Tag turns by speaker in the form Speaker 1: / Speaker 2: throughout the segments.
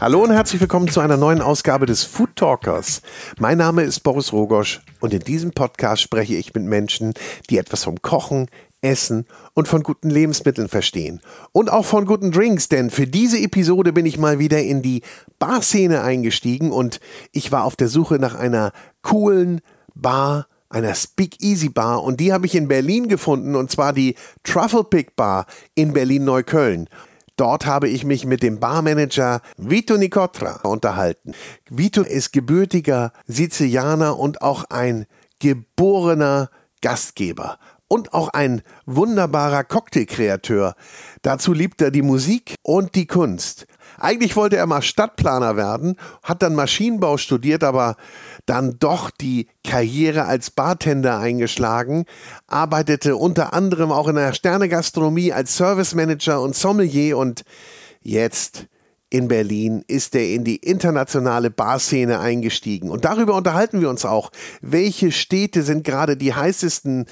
Speaker 1: Hallo und herzlich willkommen zu einer neuen Ausgabe des Food Talkers. Mein Name ist Boris Rogosch und in diesem Podcast spreche ich mit Menschen, die etwas vom Kochen, Essen und von guten Lebensmitteln verstehen. Und auch von guten Drinks, denn für diese Episode bin ich mal wieder in die Barszene eingestiegen und ich war auf der Suche nach einer coolen Bar, einer Speakeasy Bar und die habe ich in Berlin gefunden und zwar die Truffle Pick Bar in Berlin-Neukölln. Dort habe ich mich mit dem Barmanager Vito Nicotra unterhalten. Vito ist gebürtiger Sizilianer und auch ein geborener Gastgeber und auch ein wunderbarer Cocktailkreateur. Dazu liebt er die Musik und die Kunst. Eigentlich wollte er mal Stadtplaner werden, hat dann Maschinenbau studiert, aber dann doch die Karriere als Bartender eingeschlagen, arbeitete unter anderem auch in der Sternegastronomie als Service Manager und Sommelier und jetzt in Berlin ist er in die internationale Barszene eingestiegen. Und darüber unterhalten wir uns auch. Welche Städte sind gerade die heißesten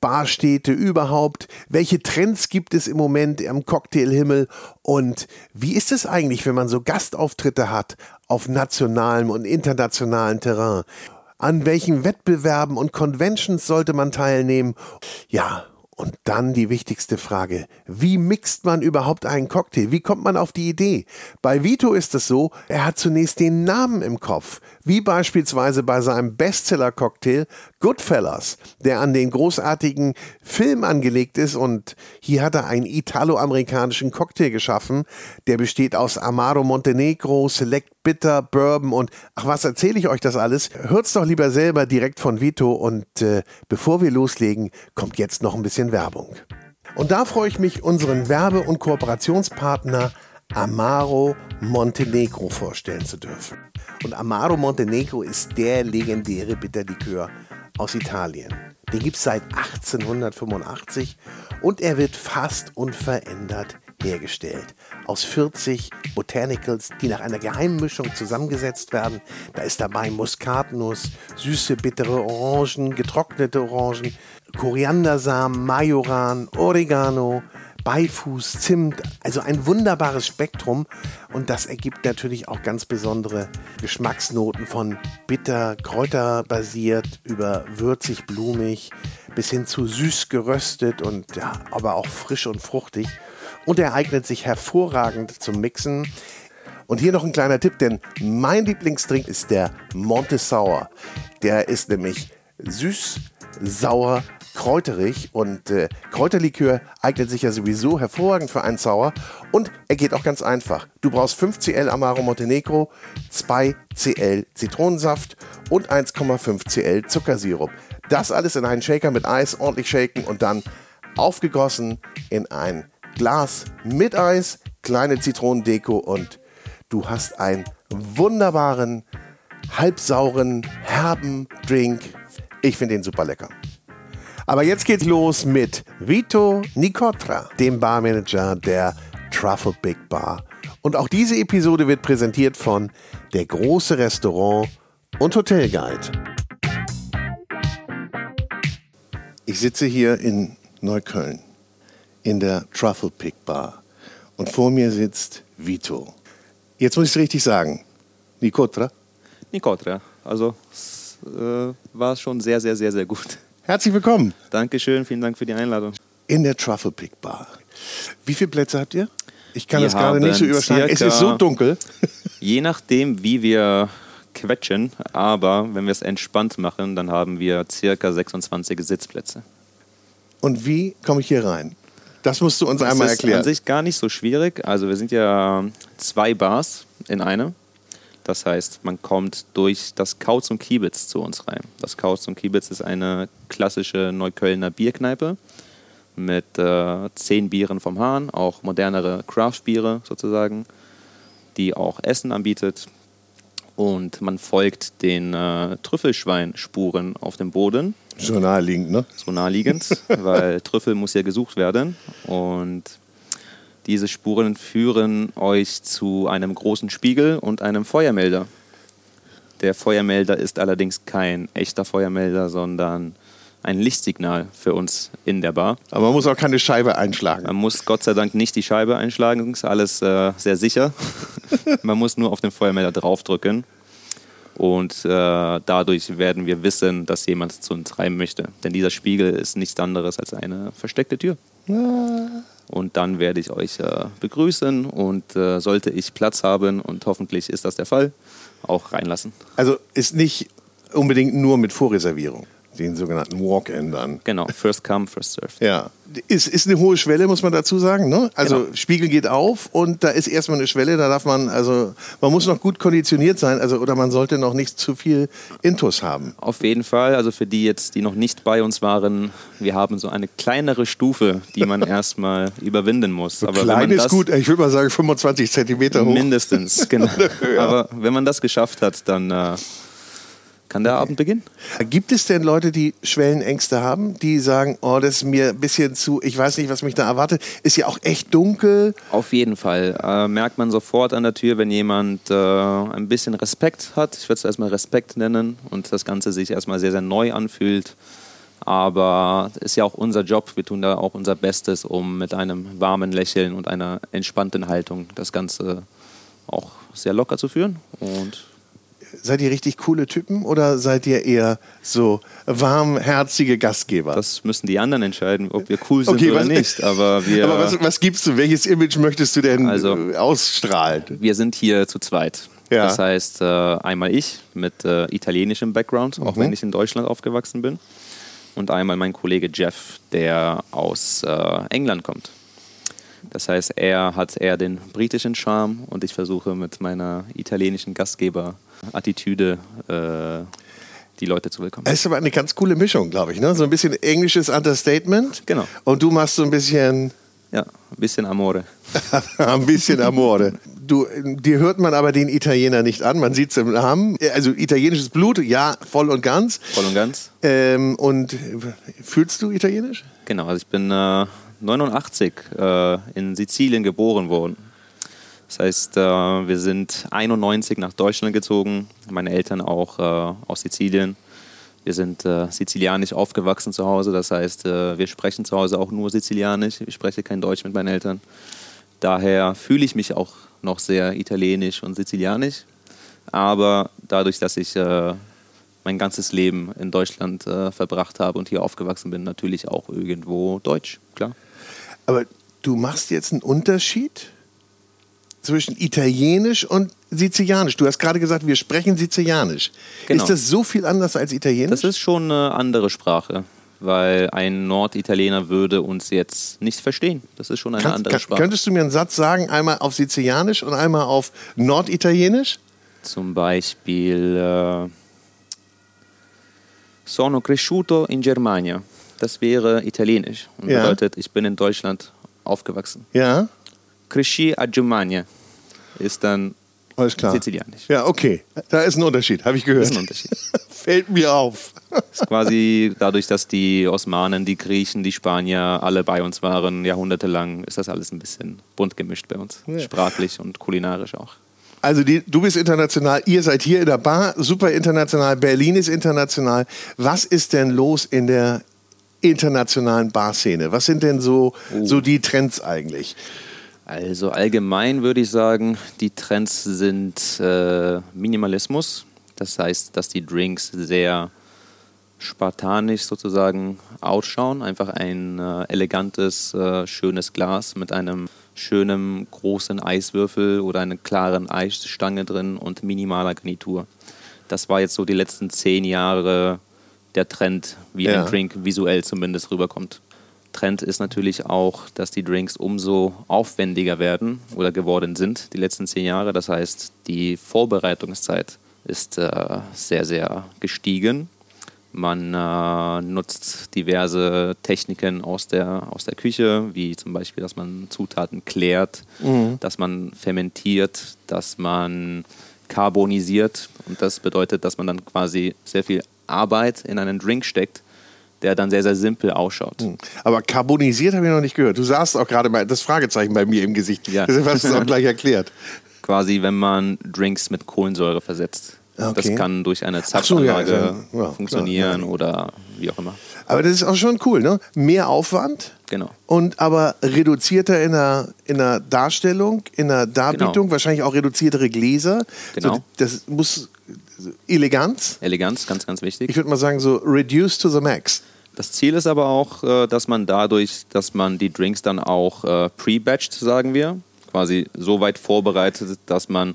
Speaker 1: Barstädte überhaupt? Welche Trends gibt es im Moment am Cocktailhimmel? Und wie ist es eigentlich, wenn man so Gastauftritte hat auf nationalem und internationalem Terrain? An welchen Wettbewerben und Conventions sollte man teilnehmen? Ja, und dann die wichtigste Frage. Wie mixt man überhaupt einen Cocktail? Wie kommt man auf die Idee? Bei Vito ist es so, er hat zunächst den Namen im Kopf. Wie beispielsweise bei seinem Bestseller-Cocktail Goodfellas, der an den großartigen Film angelegt ist. Und hier hat er einen italo-amerikanischen Cocktail geschaffen. Der besteht aus Amaro Montenegro, Select Bitter, Bourbon und ach, was erzähle ich euch das alles? Hört's doch lieber selber direkt von Vito und äh, bevor wir loslegen, kommt jetzt noch ein bisschen Werbung. Und da freue ich mich, unseren Werbe- und Kooperationspartner Amaro Montenegro vorstellen zu dürfen. Und Amaro Montenegro ist der legendäre Bitterlikör aus Italien. Den gibt es seit 1885 und er wird fast unverändert hergestellt. Aus 40 Botanicals, die nach einer Geheimmischung zusammengesetzt werden. Da ist dabei Muskatnuss, süße, bittere Orangen, getrocknete Orangen, Koriandersamen, Majoran, Oregano, Beifuß, Zimt, also ein wunderbares Spektrum und das ergibt natürlich auch ganz besondere Geschmacksnoten von bitter, kräuterbasiert über würzig, blumig bis hin zu süß geröstet und ja, aber auch frisch und fruchtig und er eignet sich hervorragend zum Mixen. Und hier noch ein kleiner Tipp, denn mein Lieblingsdrink ist der Monte Sour. Der ist nämlich süß, sauer, kräuterig und äh, Kräuterlikör eignet sich ja sowieso hervorragend für einen Sauer und er geht auch ganz einfach. Du brauchst 5 Cl Amaro Montenegro, 2 Cl Zitronensaft und 1,5 Cl Zuckersirup. Das alles in einen Shaker mit Eis ordentlich shaken und dann aufgegossen in ein Glas mit Eis, kleine Zitronendeko und du hast einen wunderbaren, halbsauren, herben Drink. Ich finde den super lecker. Aber jetzt geht's los mit Vito Nicotra, dem Barmanager der Truffle Big Bar. Und auch diese Episode wird präsentiert von der große Restaurant und Hotelguide. Ich sitze hier in Neukölln in der Truffle Pick Bar. Und vor mir sitzt Vito. Jetzt muss ich es richtig sagen. Nicotra?
Speaker 2: Nicotra. Also es äh, war schon sehr, sehr, sehr, sehr gut.
Speaker 1: Herzlich willkommen.
Speaker 2: Dankeschön, vielen Dank für die Einladung.
Speaker 1: In der Truffle Pick Bar. Wie viele Plätze habt ihr? Ich kann wir das gerade nicht so überschlagen. Es ist so dunkel.
Speaker 2: Je nachdem, wie wir quetschen, aber wenn wir es entspannt machen, dann haben wir circa 26 Sitzplätze.
Speaker 1: Und wie komme ich hier rein? Das musst du uns
Speaker 2: das
Speaker 1: einmal erklären.
Speaker 2: Das ist an sich gar nicht so schwierig. Also wir sind ja zwei Bars in einer. Das heißt, man kommt durch das Kauz und Kiebitz zu uns rein. Das Kauz und Kiebitz ist eine klassische Neuköllner Bierkneipe mit äh, zehn Bieren vom Hahn, auch modernere Craft-Biere sozusagen, die auch Essen anbietet. Und man folgt den äh, Trüffelschweinspuren auf dem Boden
Speaker 1: so naheliegend, ne?
Speaker 2: So naheliegend, weil Trüffel muss ja gesucht werden. Und diese Spuren führen euch zu einem großen Spiegel und einem Feuermelder. Der Feuermelder ist allerdings kein echter Feuermelder, sondern ein Lichtsignal für uns in der Bar.
Speaker 1: Aber man muss auch keine Scheibe einschlagen.
Speaker 2: Man muss Gott sei Dank nicht die Scheibe einschlagen, ist alles äh, sehr sicher. man muss nur auf den Feuermelder draufdrücken. Und äh, dadurch werden wir wissen, dass jemand zu uns rein möchte. Denn dieser Spiegel ist nichts anderes als eine versteckte Tür. Ja. Und dann werde ich euch äh, begrüßen und äh, sollte ich Platz haben, und hoffentlich ist das der Fall, auch reinlassen.
Speaker 1: Also ist nicht unbedingt nur mit Vorreservierung den sogenannten Walk-In dann.
Speaker 2: Genau, First Come, First Serve.
Speaker 1: Ja, ist, ist eine hohe Schwelle, muss man dazu sagen. Ne? Also genau. Spiegel geht auf und da ist erstmal eine Schwelle, da darf man, also man muss noch gut konditioniert sein, also oder man sollte noch nicht zu viel Intus haben.
Speaker 2: Auf jeden Fall, also für die jetzt, die noch nicht bei uns waren, wir haben so eine kleinere Stufe, die man erstmal überwinden muss.
Speaker 1: So Aber klein ist gut, ich würde mal sagen 25 Zentimeter hoch.
Speaker 2: Mindestens, genau. Aber wenn man das geschafft hat, dann äh, kann der Abend beginnen?
Speaker 1: Gibt es denn Leute, die Schwellenängste haben, die sagen, oh, das ist mir ein bisschen zu, ich weiß nicht, was mich da erwartet. Ist ja auch echt dunkel.
Speaker 2: Auf jeden Fall. Äh, merkt man sofort an der Tür, wenn jemand äh, ein bisschen Respekt hat. Ich würde es erstmal Respekt nennen und das Ganze sich erstmal sehr, sehr neu anfühlt. Aber es ist ja auch unser Job. Wir tun da auch unser Bestes, um mit einem warmen Lächeln und einer entspannten Haltung das Ganze auch sehr locker zu führen. Und
Speaker 1: seid ihr richtig coole Typen oder seid ihr eher so warmherzige Gastgeber?
Speaker 2: Das müssen die anderen entscheiden, ob wir cool sind okay, oder was, nicht. Aber, wir,
Speaker 1: aber was, was, gibst du? Welches Image möchtest du denn also, ausstrahlen?
Speaker 2: Wir sind hier zu zweit. Ja. Das heißt, äh, einmal ich mit äh, italienischem Background, auch mhm. wenn ich in Deutschland aufgewachsen bin. Und einmal mein Kollege Jeff, der aus äh, England kommt. Das heißt, er hat eher den britischen Charme und ich versuche mit meiner italienischen Gastgeberattitüde äh, die Leute zu willkommen.
Speaker 1: Es ist aber eine ganz coole Mischung, glaube ich. Ne? So ein bisschen englisches Understatement.
Speaker 2: Genau.
Speaker 1: Und du machst so ein bisschen.
Speaker 2: Ja, ein bisschen Amore.
Speaker 1: ein bisschen Amore. Du, dir hört man aber den Italiener nicht an. Man sieht es im Namen. Also italienisches Blut, ja, voll und ganz.
Speaker 2: Voll und ganz.
Speaker 1: Ähm, und fühlst du Italienisch?
Speaker 2: Genau, also ich bin äh, 89 äh, in Sizilien geboren worden. Das heißt, äh, wir sind 91 nach Deutschland gezogen, meine Eltern auch äh, aus Sizilien. Wir sind äh, sizilianisch aufgewachsen zu Hause, das heißt, äh, wir sprechen zu Hause auch nur Sizilianisch. Ich spreche kein Deutsch mit meinen Eltern. Daher fühle ich mich auch noch sehr italienisch und sizilianisch. Aber dadurch, dass ich äh, mein ganzes Leben in Deutschland verbracht habe und hier aufgewachsen bin, natürlich auch irgendwo Deutsch, klar.
Speaker 1: Aber du machst jetzt einen Unterschied zwischen Italienisch und Sizilianisch. Du hast gerade gesagt, wir sprechen Sizilianisch. Genau. Ist das so viel anders als Italienisch?
Speaker 2: Das ist schon eine andere Sprache, weil ein Norditaliener würde uns jetzt nicht verstehen. Das ist schon eine Kann, andere Sprache.
Speaker 1: Könntest du mir einen Satz sagen, einmal auf Sizilianisch und einmal auf Norditalienisch?
Speaker 2: Zum Beispiel äh, Sono cresciuto in Germania. Das wäre italienisch und ja. bedeutet, ich bin in Deutschland aufgewachsen.
Speaker 1: Ja.
Speaker 2: Cresci a Germania ist dann
Speaker 1: Alles klar.
Speaker 2: Sizilianisch.
Speaker 1: Ja, okay. Da ist ein Unterschied, habe ich gehört. Ist ein Unterschied. Fällt mir auf.
Speaker 2: ist quasi dadurch, dass die Osmanen, die Griechen, die Spanier alle bei uns waren, jahrhundertelang, ist das alles ein bisschen bunt gemischt bei uns. Ja. Sprachlich und kulinarisch auch.
Speaker 1: Also die, du bist international, ihr seid hier in der Bar, super international, Berlin ist international. Was ist denn los in der internationalen Barszene? Was sind denn so, oh. so die Trends eigentlich?
Speaker 2: Also allgemein würde ich sagen, die Trends sind äh, Minimalismus. Das heißt, dass die Drinks sehr spartanisch sozusagen ausschauen. Einfach ein äh, elegantes, äh, schönes Glas mit einem schönen großen Eiswürfel oder einer klaren Eisstange drin und minimaler Garnitur. Das war jetzt so die letzten zehn Jahre der Trend, wie ja. ein Drink visuell zumindest rüberkommt. Trend ist natürlich auch, dass die Drinks umso aufwendiger werden oder geworden sind die letzten zehn Jahre. Das heißt, die Vorbereitungszeit ist äh, sehr, sehr gestiegen. Man äh, nutzt diverse Techniken aus der, aus der Küche, wie zum Beispiel, dass man Zutaten klärt, mhm. dass man fermentiert, dass man carbonisiert. Und das bedeutet, dass man dann quasi sehr viel Arbeit in einen Drink steckt, der dann sehr, sehr simpel ausschaut. Hm.
Speaker 1: Aber carbonisiert habe ich noch nicht gehört. Du sahst auch gerade mal das Fragezeichen bei mir im Gesicht. Ja. Deshalb hast du auch gleich erklärt.
Speaker 2: Quasi, wenn man Drinks mit Kohlensäure versetzt.
Speaker 1: Okay.
Speaker 2: Das kann durch eine
Speaker 1: Ach so, ja,
Speaker 2: Zapfanlage
Speaker 1: ja, klar,
Speaker 2: funktionieren
Speaker 1: ja.
Speaker 2: oder wie auch immer.
Speaker 1: Aber das ist auch schon cool, ne? Mehr Aufwand
Speaker 2: Genau.
Speaker 1: und aber reduzierter in der, in der Darstellung, in der Darbietung,
Speaker 2: Genau.
Speaker 1: wahrscheinlich auch reduziertere Gläser.
Speaker 2: Genau.
Speaker 1: So, das muss Eleganz.
Speaker 2: Eleganz, ganz, ganz wichtig.
Speaker 1: Ich würde mal sagen, so reduced to the max.
Speaker 2: Das Ziel ist aber auch, äh, dass man dadurch, dass man die Drinks dann auch äh, pre-batcht, sagen wir, quasi so weit vorbereitet, dass man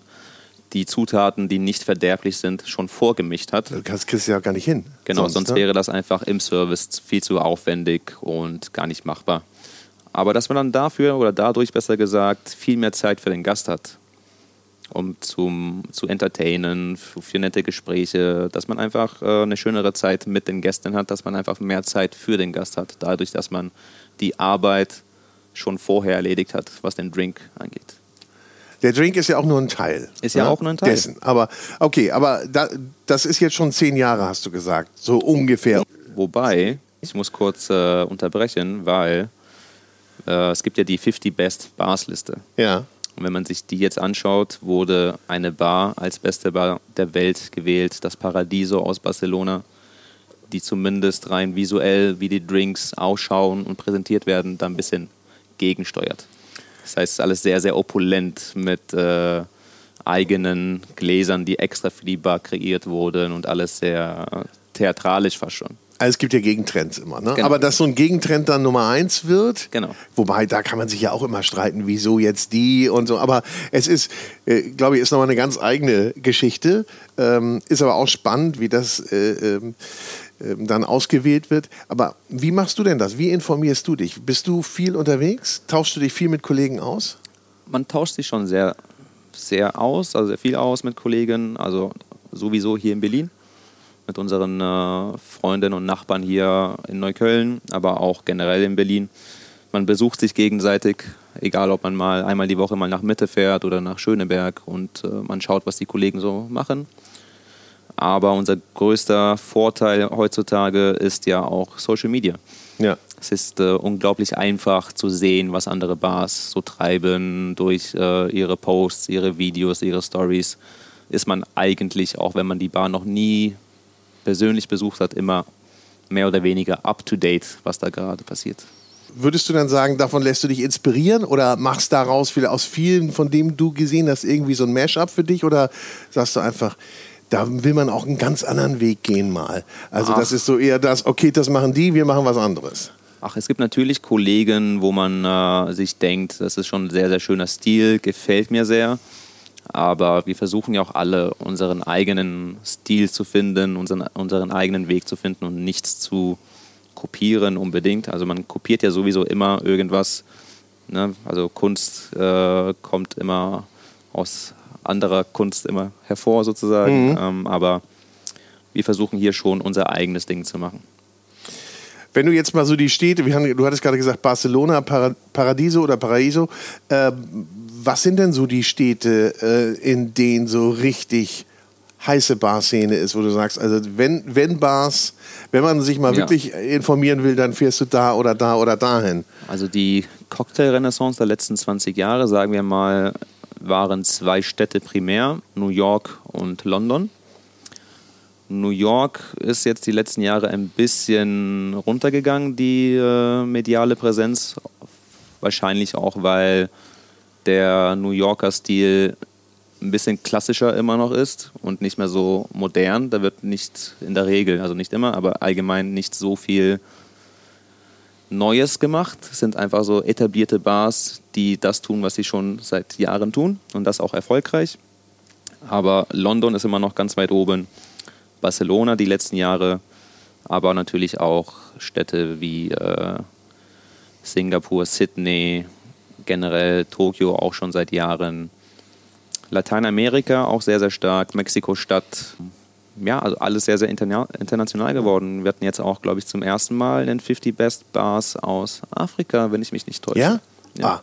Speaker 2: die Zutaten, die nicht verderblich sind, schon vorgemischt hat.
Speaker 1: Du kannst, kriegst du ja gar nicht hin.
Speaker 2: Genau, sonst,
Speaker 1: ne?
Speaker 2: wäre das einfach im Service viel zu aufwendig und gar nicht machbar. Aber dass man dann dafür oder dadurch besser gesagt viel mehr Zeit für den Gast hat, um zum, zu entertainen, für, für nette Gespräche, dass man einfach äh, eine schönere Zeit mit den Gästen hat, dass man einfach mehr Zeit für den Gast hat, dadurch, dass man die Arbeit schon vorher erledigt hat, was den Drink angeht.
Speaker 1: Der Drink ist ja auch nur ein Teil.
Speaker 2: Ist ja
Speaker 1: ne?
Speaker 2: auch nur ein Teil.
Speaker 1: Dessen. Aber okay, aber da, das ist jetzt schon zehn Jahre, hast du gesagt. So ungefähr.
Speaker 2: Wobei, ich muss kurz äh, unterbrechen, weil äh, es gibt ja die 50 Best Bars Liste.
Speaker 1: Ja.
Speaker 2: Und wenn man sich die jetzt anschaut, wurde eine Bar als beste Bar der Welt gewählt, das Paradiso aus Barcelona, die zumindest rein visuell, wie die Drinks ausschauen und präsentiert werden, da ein bisschen gegensteuert. Das heißt, es ist alles sehr, sehr opulent mit äh, eigenen Gläsern, die extra für die Bar kreiert wurden und alles sehr theatralisch fast schon.
Speaker 1: Also es gibt ja Gegentrends immer, ne?
Speaker 2: Genau.
Speaker 1: Aber dass so ein Gegentrend dann Nummer eins wird,
Speaker 2: Genau.
Speaker 1: wobei da kann man sich ja auch immer streiten, wieso jetzt die und so. Aber es ist, äh, glaube ich, ist nochmal eine ganz eigene Geschichte. Ähm, ist aber auch spannend, wie das äh, ähm, dann ausgewählt wird. Aber wie machst du denn das? Wie informierst du dich? Bist du viel unterwegs? Tauschst du dich viel mit Kollegen aus?
Speaker 2: man tauscht sich schon sehr, sehr aus, also sehr viel aus mit Kollegen, also sowieso hier in Berlin, mit unseren äh, Freundinnen und Nachbarn hier in Neukölln, aber auch generell in Berlin. Man besucht sich gegenseitig, egal ob man mal einmal die Woche mal nach Mitte fährt oder nach Schöneberg und äh, man schaut, was die Kollegen so machen. Aber unser größter Vorteil heutzutage ist ja auch Social Media.
Speaker 1: Ja.
Speaker 2: Es ist äh, unglaublich einfach zu sehen, was andere Bars so treiben durch äh, ihre Posts, ihre Videos, ihre Stories. Ist man eigentlich, auch wenn man die Bar noch nie persönlich besucht hat, immer mehr oder weniger up to date, was da gerade passiert.
Speaker 1: Würdest du dann sagen, davon lässt du dich inspirieren oder machst daraus wieder aus vielen, von dem du gesehen hast, irgendwie so ein Mashup für dich oder sagst du einfach, da will man auch einen ganz anderen Weg gehen mal. Also
Speaker 2: Ach.
Speaker 1: das ist so eher das, okay, das machen die, wir machen was anderes.
Speaker 2: Ach, es gibt natürlich Kollegen, wo man äh, sich denkt, das ist schon ein sehr, sehr schöner Stil, gefällt mir sehr. Aber wir versuchen ja auch alle, unseren eigenen Stil zu finden, unseren, unseren eigenen Weg zu finden und nichts zu kopieren unbedingt. Also man kopiert ja sowieso immer irgendwas. Ne? Also Kunst äh, kommt immer aus anderer Kunst immer hervor sozusagen. Ähm, aber wir versuchen hier schon unser eigenes Ding zu machen.
Speaker 1: Wenn du jetzt mal so die Städte, wir haben, du hattest gerade gesagt Barcelona, Para, Paradiso oder Paraiso, äh, was sind denn so die Städte, äh, in denen so richtig heiße Barszene ist, wo du sagst, also wenn, wenn Bars, wenn man sich mal
Speaker 2: Ja.
Speaker 1: wirklich informieren will, dann fährst du da oder da oder dahin.
Speaker 2: Also die Cocktail-Renaissance der letzten 20 Jahre, sagen wir mal, waren zwei Städte primär, New York und London. New York ist jetzt die letzten Jahre ein bisschen runtergegangen, die äh, mediale Präsenz. Wahrscheinlich auch, weil der New Yorker Stil ein bisschen klassischer immer noch ist und nicht mehr so modern. Da wird nicht in der Regel, also nicht immer, aber allgemein nicht so viel Neues gemacht. Es sind einfach so etablierte Bars, die das tun, was sie schon seit Jahren tun und das auch erfolgreich. Aber London ist immer noch ganz weit oben. Barcelona die letzten Jahre, aber natürlich auch Städte wie äh, Singapur, Sydney, generell Tokio auch schon seit Jahren. Lateinamerika auch sehr, sehr stark. Mexiko-Stadt. Ja, also alles sehr, sehr interna international geworden. Wir hatten jetzt auch, glaube ich, zum ersten Mal den 50 Best Bars aus Afrika, wenn ich mich nicht täusche.
Speaker 1: Ja?
Speaker 2: Ja.
Speaker 1: Ah.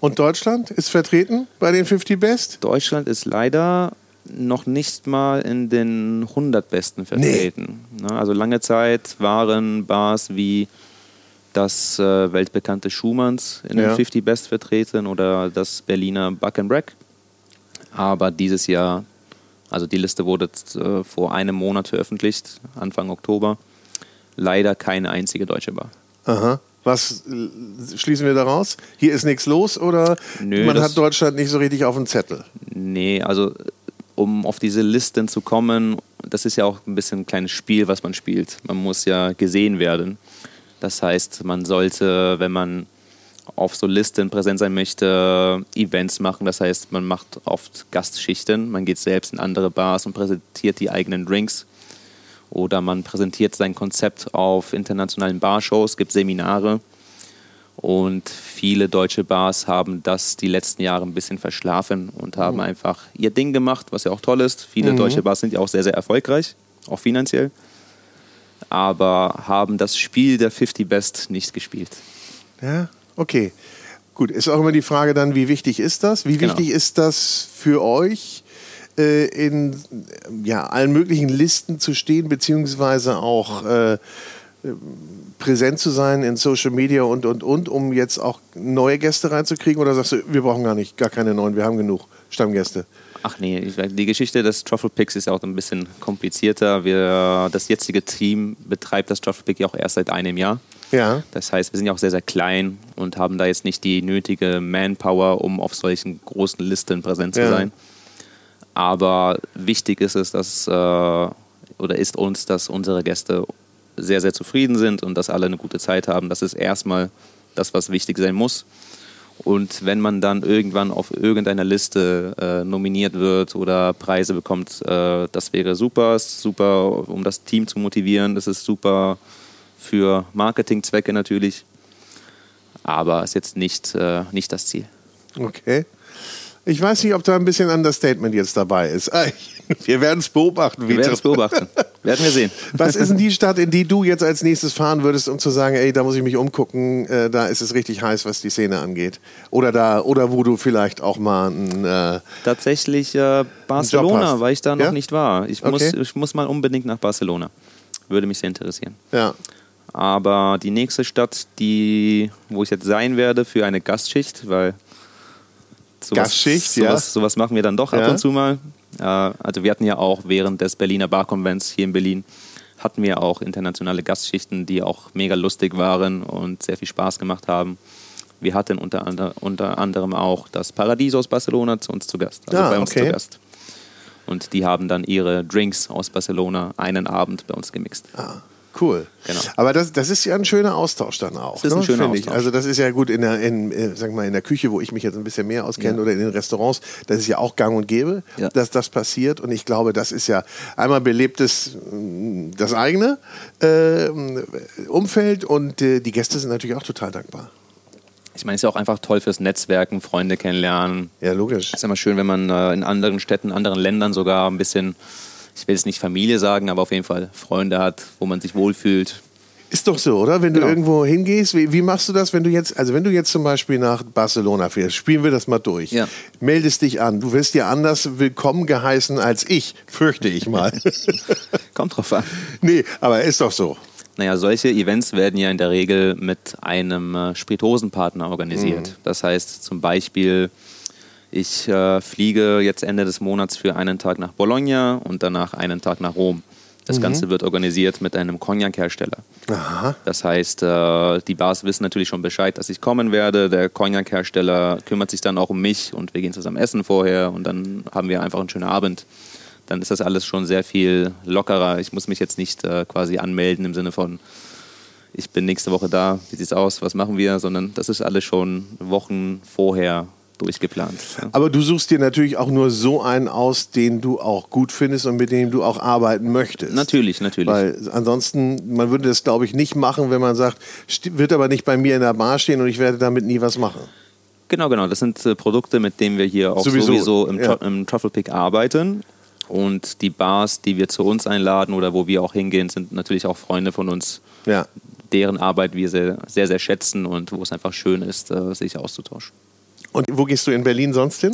Speaker 1: Und Deutschland ist vertreten bei den 50 Best?
Speaker 2: Deutschland ist leider noch nicht mal in den 100 Besten vertreten. Ne, Also lange Zeit waren Bars wie das äh, weltbekannte Schumanns in
Speaker 1: Ja.
Speaker 2: den 50 Best vertreten oder das Berliner Buck and Break. Aber dieses Jahr Also die Liste wurde äh, vor einem Monat veröffentlicht, Anfang Oktober. Leider keine einzige deutsche Bar.
Speaker 1: Aha. Was äh, schließen wir daraus? Hier ist nichts los oder
Speaker 2: Nö,
Speaker 1: man hat Deutschland nicht so richtig auf dem Zettel?
Speaker 2: Nee, also um auf diese Listen zu kommen, das ist ja auch ein bisschen ein kleines Spiel, was man spielt. Man muss ja gesehen werden. Das heißt, man sollte, wenn man auf so Listen präsent sein möchte, Events machen. Das heißt, man macht oft Gastschichten. Man geht selbst in andere Bars und präsentiert die eigenen Drinks. Oder man präsentiert sein Konzept auf internationalen Barshows, gibt Seminare. Und viele deutsche Bars haben das die letzten Jahre ein bisschen verschlafen und haben einfach ihr Ding gemacht, was ja auch toll ist. Viele deutsche Bars sind ja auch sehr, sehr erfolgreich, auch finanziell. Aber haben das Spiel der 50 Best nicht gespielt.
Speaker 1: Ja, okay. Gut, ist auch immer die Frage dann, wie wichtig ist das? Wie
Speaker 2: Genau.
Speaker 1: wichtig ist das für euch, äh, in ja, allen möglichen Listen zu stehen, beziehungsweise auch äh, präsent zu sein in Social Media und, und, und, um jetzt auch neue Gäste reinzukriegen? Oder sagst du, wir brauchen gar nicht, gar keine neuen, wir haben genug Stammgäste?
Speaker 2: Ach nee, die Geschichte des Truffle Picks ist ja auch ein bisschen komplizierter. Wir, das jetzige Team betreibt das Truffle Pick ja auch erst seit einem Jahr.
Speaker 1: Ja,
Speaker 2: Das heißt, wir sind ja auch sehr, sehr klein und haben da jetzt nicht die nötige Manpower, um auf solchen großen Listen präsent zu
Speaker 1: Ja.
Speaker 2: sein. Aber wichtig ist es, dass, äh, oder ist uns, dass unsere Gäste sehr, sehr zufrieden sind und dass alle eine gute Zeit haben. Das ist erstmal das, was wichtig sein muss. Und wenn man dann irgendwann auf irgendeiner Liste äh, nominiert wird oder Preise bekommt, äh, das wäre super. Super, um das Team zu motivieren. Das ist super für Marketingzwecke natürlich. Aber ist jetzt nicht, äh, nicht das Ziel.
Speaker 1: okay. Ich weiß nicht, ob da ein bisschen Understatement jetzt dabei ist. Ah, Wir werden es beobachten.
Speaker 2: Wir werden es beobachten. werden wir sehen.
Speaker 1: Was ist denn die Stadt, in die du jetzt als nächstes fahren würdest, um zu sagen, ey, da muss ich mich umgucken, äh, da ist es richtig heiß, was die Szene angeht? Oder da, oder wo du vielleicht auch mal ein, äh,
Speaker 2: Tatsächlich äh, Barcelona, weil ich da noch
Speaker 1: Ja?
Speaker 2: nicht war. Ich,
Speaker 1: Okay.
Speaker 2: muss, ich muss mal unbedingt nach Barcelona. Würde mich sehr interessieren.
Speaker 1: ja,
Speaker 2: Aber die nächste Stadt, die, wo ich jetzt sein werde für eine Gastschicht, weil sowas,
Speaker 1: Gastschicht, ja.
Speaker 2: sowas, sowas machen wir dann doch ab
Speaker 1: Ja.
Speaker 2: und zu mal. Äh, also wir hatten ja auch während des Berliner Barkonvents hier in Berlin, hatten wir auch internationale Gastschichten, die auch mega lustig waren und sehr viel Spaß gemacht haben. Wir hatten unter, ander, unter anderem auch das Paradies aus Barcelona zu uns zu Gast, also
Speaker 1: Ah,
Speaker 2: bei uns
Speaker 1: okay.
Speaker 2: zu Gast. Und die haben dann ihre Drinks aus Barcelona einen Abend bei uns gemixt.
Speaker 1: ah, cool.
Speaker 2: Genau.
Speaker 1: Aber das, das ist ja ein schöner Austausch dann auch.
Speaker 2: Das ist ein
Speaker 1: ne,
Speaker 2: schöner
Speaker 1: finde ich.
Speaker 2: Austausch.
Speaker 1: Also das ist ja gut in der, in, äh, sag mal, in der Küche, wo ich mich jetzt ein bisschen mehr auskenne
Speaker 2: Ja.
Speaker 1: oder in den Restaurants, das ist ja auch gang und gäbe,
Speaker 2: Ja.
Speaker 1: dass das passiert. Und ich glaube, das ist ja einmal belebtes mm, das eigene äh, Umfeld und äh, die Gäste sind natürlich auch total dankbar.
Speaker 2: Ich meine, es ist ja auch einfach toll fürs Netzwerken, Freunde kennenlernen.
Speaker 1: Ja, logisch.
Speaker 2: Es ist immer schön, wenn man äh, in anderen Städten, anderen Ländern sogar ein bisschen, ich will jetzt nicht Familie sagen, aber auf jeden Fall Freunde hat, wo man sich wohlfühlt.
Speaker 1: Ist doch so, oder? Wenn du
Speaker 2: Genau.
Speaker 1: irgendwo hingehst, wie, wie machst du das, wenn du jetzt, also wenn du jetzt zum Beispiel nach Barcelona fährst, spielen wir das mal durch.
Speaker 2: Ja.
Speaker 1: Meldest dich an. Du wirst dir anders willkommen geheißen als ich, fürchte ich mal.
Speaker 2: Kommt drauf an.
Speaker 1: nee, aber ist doch so.
Speaker 2: Naja, solche Events werden ja in der Regel mit einem äh, Spiritosenpartner organisiert.
Speaker 1: Mhm.
Speaker 2: Das heißt zum Beispiel, ich äh, fliege jetzt Ende des Monats für einen Tag nach Bologna und danach einen Tag nach Rom.
Speaker 1: Mhm.
Speaker 2: Das Ganze wird organisiert mit einem Cognac-Hersteller.
Speaker 1: Aha.
Speaker 2: Das heißt, äh, die Bars wissen natürlich schon Bescheid, dass ich kommen werde. Der Cognac-Hersteller kümmert sich dann auch um mich und wir gehen zusammen essen vorher und dann haben wir einfach einen schönen Abend. Dann ist das alles schon sehr viel lockerer. Ich muss mich jetzt nicht äh, quasi anmelden im Sinne von, ich bin nächste Woche da, wie sieht's aus, was machen wir, sondern das ist alles schon Wochen vorher durchgeplant. Ja.
Speaker 1: Aber du suchst dir natürlich auch nur so einen aus, den du auch gut findest und mit dem du auch arbeiten möchtest.
Speaker 2: Natürlich, natürlich.
Speaker 1: Weil ansonsten, man würde das, glaube ich, nicht machen, wenn man sagt, wird aber nicht bei mir in der Bar stehen und ich werde damit nie was machen.
Speaker 2: Genau, genau. Das sind äh, Produkte, mit denen wir hier auch
Speaker 1: Sowieso,
Speaker 2: sowieso, im,
Speaker 1: ja.
Speaker 2: Im Truffle Pick arbeiten. Und die Bars, die wir zu uns einladen oder wo wir auch hingehen, sind natürlich auch Freunde von uns,
Speaker 1: Ja.
Speaker 2: deren Arbeit wir sehr, sehr, sehr schätzen und wo es einfach schön ist, äh, sich auszutauschen.
Speaker 1: Und wo gehst du in Berlin sonst hin?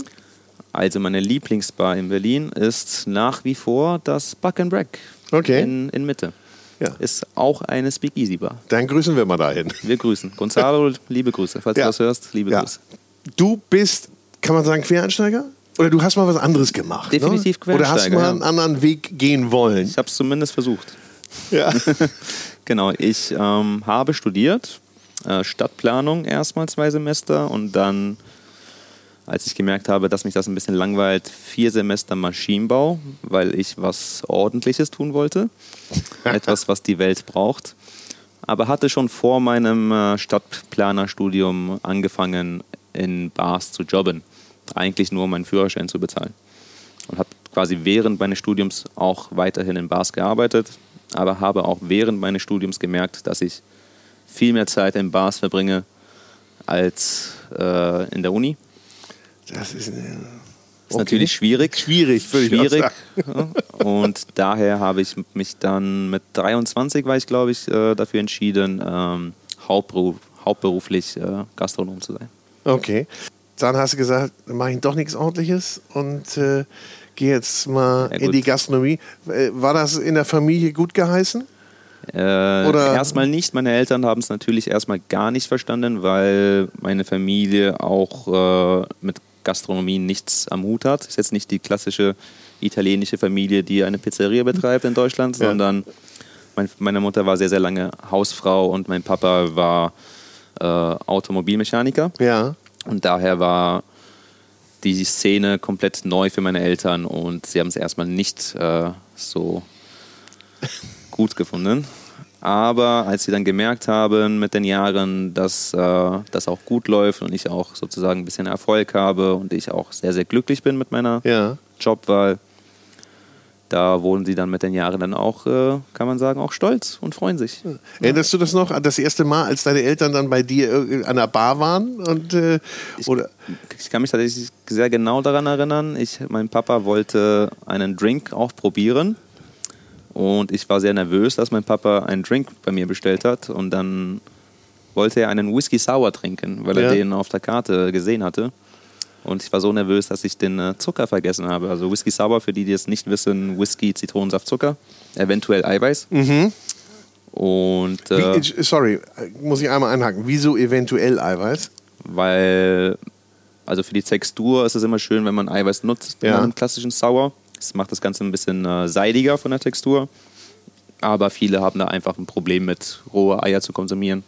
Speaker 2: Also meine Lieblingsbar in Berlin ist nach wie vor das Buck and Break
Speaker 1: Okay.
Speaker 2: in, in Mitte.
Speaker 1: Ja.
Speaker 2: Ist auch eine Speakeasy-Bar.
Speaker 1: Dann grüßen wir mal dahin.
Speaker 2: Wir grüßen. Gonzalo, liebe Grüße. Falls
Speaker 1: Ja.
Speaker 2: du das hörst, liebe
Speaker 1: Ja.
Speaker 2: Grüße.
Speaker 1: Du bist, kann man sagen, Quereinsteiger? Oder du hast mal was anderes gemacht.
Speaker 2: Definitiv
Speaker 1: ne? Oder hast
Speaker 2: Quereinsteiger,
Speaker 1: mal einen anderen Weg gehen wollen.
Speaker 2: Ich habe es zumindest versucht.
Speaker 1: Ja.
Speaker 2: Genau, ich ähm, habe studiert, äh, Stadtplanung erstmal zwei Semester und dann, als ich gemerkt habe, dass mich das ein bisschen langweilt, vier Semester Maschinenbau, weil ich was Ordentliches tun wollte. Etwas, was die Welt braucht. Aber hatte schon vor meinem äh, Stadtplanerstudium angefangen, in Bars zu jobben. Eigentlich nur, um meinen Führerschein zu bezahlen. Und habe quasi während meines Studiums auch weiterhin in Bars gearbeitet, aber habe auch während meines Studiums gemerkt, dass ich viel mehr Zeit in Bars verbringe als äh, in der Uni.
Speaker 1: Das ist, äh,
Speaker 2: Ist natürlich schwierig.
Speaker 1: Schwierig,
Speaker 2: Schwierig. Und daher habe ich mich dann mit 23, war ich glaube ich, äh, dafür entschieden, ähm, Hauptberuf, hauptberuflich äh, Gastronom zu sein.
Speaker 1: Okay. Dann hast du gesagt, mache ich doch nichts Ordentliches und äh, gehe jetzt mal
Speaker 2: Ja,
Speaker 1: in die Gastronomie. Äh, War das in der Familie gut geheißen?
Speaker 2: Äh,
Speaker 1: Oder-
Speaker 2: erstmal nicht. Meine Eltern haben es natürlich erstmal gar nicht verstanden, weil meine Familie auch äh, mit Gastronomie nichts am Hut hat. Ist jetzt nicht die klassische italienische Familie, die eine Pizzeria betreibt in Deutschland,
Speaker 1: Ja.
Speaker 2: sondern mein, meine Mutter war sehr, sehr lange Hausfrau und mein Papa war äh, Automobilmechaniker.
Speaker 1: Ja.
Speaker 2: Und daher war die Szene komplett neu für meine Eltern und sie haben es erstmal nicht äh, so gut gefunden. Aber als sie dann gemerkt haben mit den Jahren, dass äh, das auch gut läuft und ich auch sozusagen ein bisschen Erfolg habe und ich auch sehr, sehr glücklich bin mit meiner
Speaker 1: Ja.
Speaker 2: Jobwahl, da wurden sie dann mit den Jahren dann auch, äh, kann man sagen, auch stolz und freuen sich.
Speaker 1: Erinnerst du das noch? Das erste Mal, als deine Eltern dann bei dir an der Bar waren? Und, äh, oder?
Speaker 2: Ich kann mich tatsächlich sehr genau daran erinnern. Ich, mein Papa wollte einen Drink auch probieren. Und ich war sehr nervös, dass mein Papa einen Drink bei mir bestellt hat. Und dann wollte er einen Whisky Sour trinken, weil er
Speaker 1: Ja.
Speaker 2: den auf der Karte gesehen hatte. Und ich war so nervös, dass ich den äh, Zucker vergessen habe. Also Whisky Sour, für die, die es nicht wissen, Whisky, Zitronensaft, Zucker, eventuell Eiweiß. Und äh,
Speaker 1: Wie, sorry, muss ich einmal einhaken. Wieso eventuell Eiweiß?
Speaker 2: weil also für die Textur ist es immer schön, wenn man Eiweiß nutzt in
Speaker 1: Ja.
Speaker 2: einem klassischen Sour. Das macht das Ganze ein bisschen äh, seidiger von der Textur. Aber viele haben da einfach ein Problem mit, rohe Eier zu konsumieren.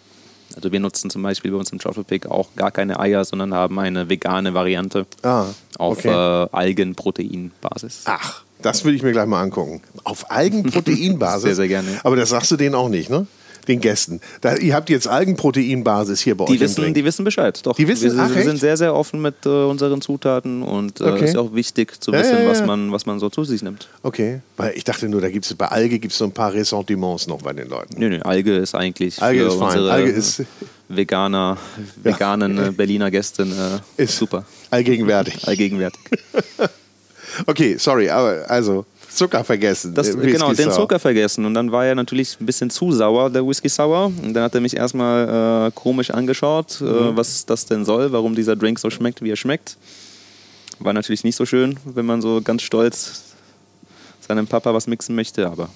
Speaker 2: Also wir nutzen zum Beispiel bei uns im Truffle Pick auch gar keine Eier, sondern haben eine vegane Variante
Speaker 1: Ah,
Speaker 2: auf
Speaker 1: okay.
Speaker 2: äh, Algenproteinbasis.
Speaker 1: Ach, das will ich mir gleich mal angucken. Auf Algenproteinbasis?
Speaker 2: Sehr, sehr gerne.
Speaker 1: Aber das sagst du denen auch nicht, ne? Den Gästen. Da, ihr habt jetzt Algenproteinbasis hier bei euch
Speaker 2: Die
Speaker 1: im
Speaker 2: wissen, die wissen Bescheid. Doch,
Speaker 1: Die wissen-
Speaker 2: wir,
Speaker 1: ach,
Speaker 2: wir
Speaker 1: echt?
Speaker 2: sind sehr, sehr offen mit äh, unseren Zutaten und äh,
Speaker 1: Okay.
Speaker 2: ist auch wichtig zu
Speaker 1: Ja,
Speaker 2: wissen,
Speaker 1: ja, ja.
Speaker 2: Was, man, was man so zu sich nimmt.
Speaker 1: Okay, weil ich dachte nur, da gibt es bei Alge gibt es so ein paar Ressentiments noch bei den Leuten.
Speaker 2: Nö, nö, Alge ist eigentlich
Speaker 1: Alge ist fein. Alge ist-
Speaker 2: Veganer, veganen äh, Berliner Gästin äh,
Speaker 1: Ist
Speaker 2: super,
Speaker 1: Allgegenwärtig.
Speaker 2: allgegenwärtig.
Speaker 1: Okay, sorry, aber also Zucker vergessen.
Speaker 2: Das,
Speaker 1: äh,
Speaker 2: genau, den. Zucker vergessen und dann war er natürlich ein bisschen zu sauer, der Whisky Sour. Und dann hat er mich erstmal äh, komisch angeschaut,
Speaker 1: Mhm.
Speaker 2: äh, was das denn soll, warum dieser Drink so schmeckt, wie er schmeckt. War natürlich nicht so schön, wenn man so ganz stolz seinem Papa was mixen möchte, aber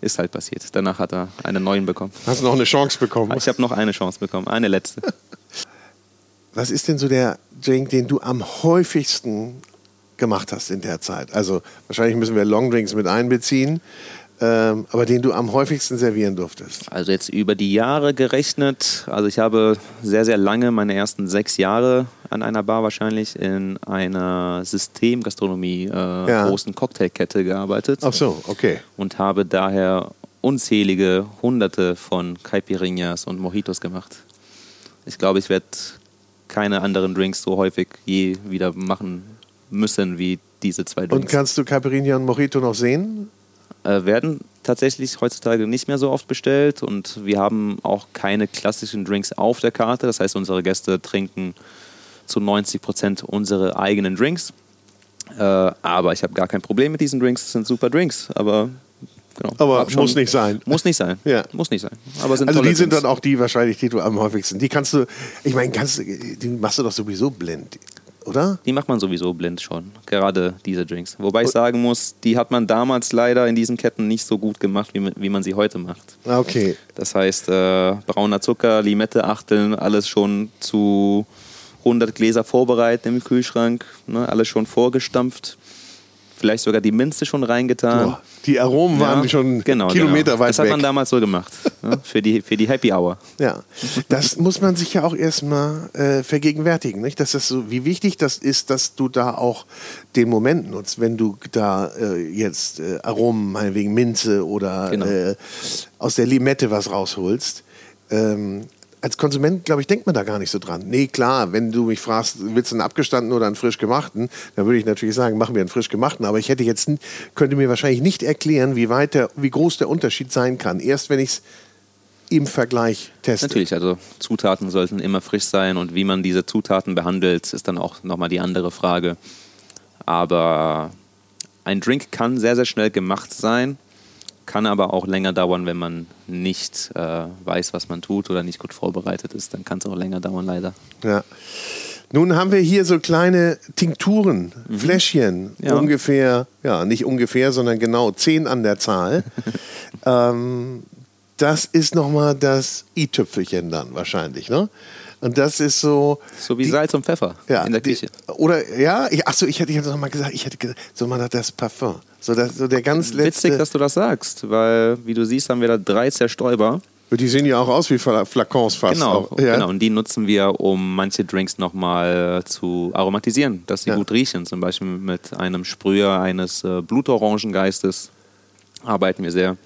Speaker 2: ist halt passiert. Danach hat er einen neuen bekommen.
Speaker 1: Hast du noch eine Chance bekommen?
Speaker 2: Ich habe noch eine Chance bekommen, eine letzte.
Speaker 1: Was ist denn so der Drink, den du am häufigsten gemacht hast in der Zeit? Also wahrscheinlich müssen wir Longdrinks mit einbeziehen, ähm, aber den du am häufigsten servieren durftest.
Speaker 2: Also jetzt über die Jahre gerechnet, also ich habe sehr, sehr lange, meine ersten sechs Jahre an einer Bar wahrscheinlich, in einer Systemgastronomie, äh,
Speaker 1: Ja.
Speaker 2: großen Cocktailkette gearbeitet
Speaker 1: Ach so, okay.
Speaker 2: und habe daher unzählige Hunderte von Caipirinhas und Mojitos gemacht. Ich glaube, ich werde keine anderen Drinks so häufig je wieder machen müssen wie diese zwei
Speaker 1: Und
Speaker 2: Drinks.
Speaker 1: kannst du Caipirinha und Mojito noch sehen?
Speaker 2: äh, werden tatsächlich heutzutage nicht mehr so oft bestellt und wir haben auch keine klassischen Drinks auf der Karte. Das heißt, unsere Gäste trinken zu 90 Prozent unsere eigenen Drinks. Äh, aber ich habe gar kein Problem mit diesen Drinks. Das sind super Drinks, aber genau.
Speaker 1: Aber
Speaker 2: schon-
Speaker 1: muss nicht sein.
Speaker 2: Muss nicht sein.
Speaker 1: Ja.
Speaker 2: Muss nicht sein. Aber sind
Speaker 1: Also die sind
Speaker 2: Drinks.
Speaker 1: dann auch die wahrscheinlich, die du am häufigsten. Die kannst du, ich meine, kannst du, die machst du doch sowieso blind, oder?
Speaker 2: Die macht man sowieso blind schon, gerade diese Drinks. Wobei ich sagen muss, die hat man damals leider in diesen Ketten nicht so gut gemacht, wie, man- wie man sie heute macht.
Speaker 1: Ah, Okay.
Speaker 2: Das heißt, äh, brauner Zucker, Limette, Achteln, alles schon zu 100 Gläser vorbereiten im Kühlschrank, ne, alles schon vorgestampft. Vielleicht sogar die Minze schon reingetan.
Speaker 1: Boah, die Aromen
Speaker 2: Ja,
Speaker 1: waren schon
Speaker 2: genau,
Speaker 1: Kilometer
Speaker 2: genau.
Speaker 1: weit
Speaker 2: Das hat
Speaker 1: weg.
Speaker 2: man damals so gemacht. ne, für, die, für die Happy Hour.
Speaker 1: Ja, das muss man sich ja auch erstmal äh, vergegenwärtigen, nicht? Dass das so, wie wichtig das ist, dass du da auch den Moment nutzt, wenn du da äh, jetzt äh, Aromen, meinetwegen Minze oder
Speaker 2: Genau.
Speaker 1: äh, aus der Limette was rausholst. Ähm, als Konsument, glaube ich, denkt man da gar nicht so dran. Nee, klar, wenn du mich fragst, willst du einen abgestandenen oder einen frisch gemachten, dann würde ich natürlich sagen, machen wir einen frisch gemachten. Aber ich hätte jetzt, könnte mir wahrscheinlich nicht erklären, wie weit der, wie groß der Unterschied sein kann. Erst wenn ich es im Vergleich teste.
Speaker 2: Natürlich, also Zutaten sollten immer frisch sein und wie man diese Zutaten behandelt, ist dann auch nochmal die andere Frage. Aber ein Drink kann sehr, sehr schnell gemacht sein, kann aber auch länger dauern, wenn man nicht äh, weiß, was man tut oder nicht gut vorbereitet ist. Dann kann es auch länger dauern, leider.
Speaker 1: Ja. Nun haben wir hier so kleine Tinkturen, Fläschchen,
Speaker 2: Mhm. Ja.
Speaker 1: ungefähr, ja, nicht ungefähr, sondern genau zehn an der Zahl. ähm, das ist nochmal das i-Tüpfelchen dann wahrscheinlich, ne? Und das ist so.
Speaker 2: So wie
Speaker 1: die-
Speaker 2: Salz und Pfeffer
Speaker 1: ja,
Speaker 2: in der
Speaker 1: die-
Speaker 2: Küche.
Speaker 1: Oder, ja, ich, achso, ich hätte jetzt noch mal gesagt, ich hätte gesagt, so mal das Parfum. So, das, so der ganz letzte.
Speaker 2: Witzig, dass du das sagst, weil, wie du siehst, haben wir da drei Zerstäuber.
Speaker 1: die sehen ja auch aus wie Fla- Flakons fast.
Speaker 2: Genau,
Speaker 1: Auch. Ja.
Speaker 2: genau. Und die nutzen wir, um manche Drinks nochmal zu aromatisieren, dass sie
Speaker 1: Ja.
Speaker 2: gut riechen. Zum Beispiel mit einem Sprüher eines äh, Blutorangengeistes arbeiten wir sehr.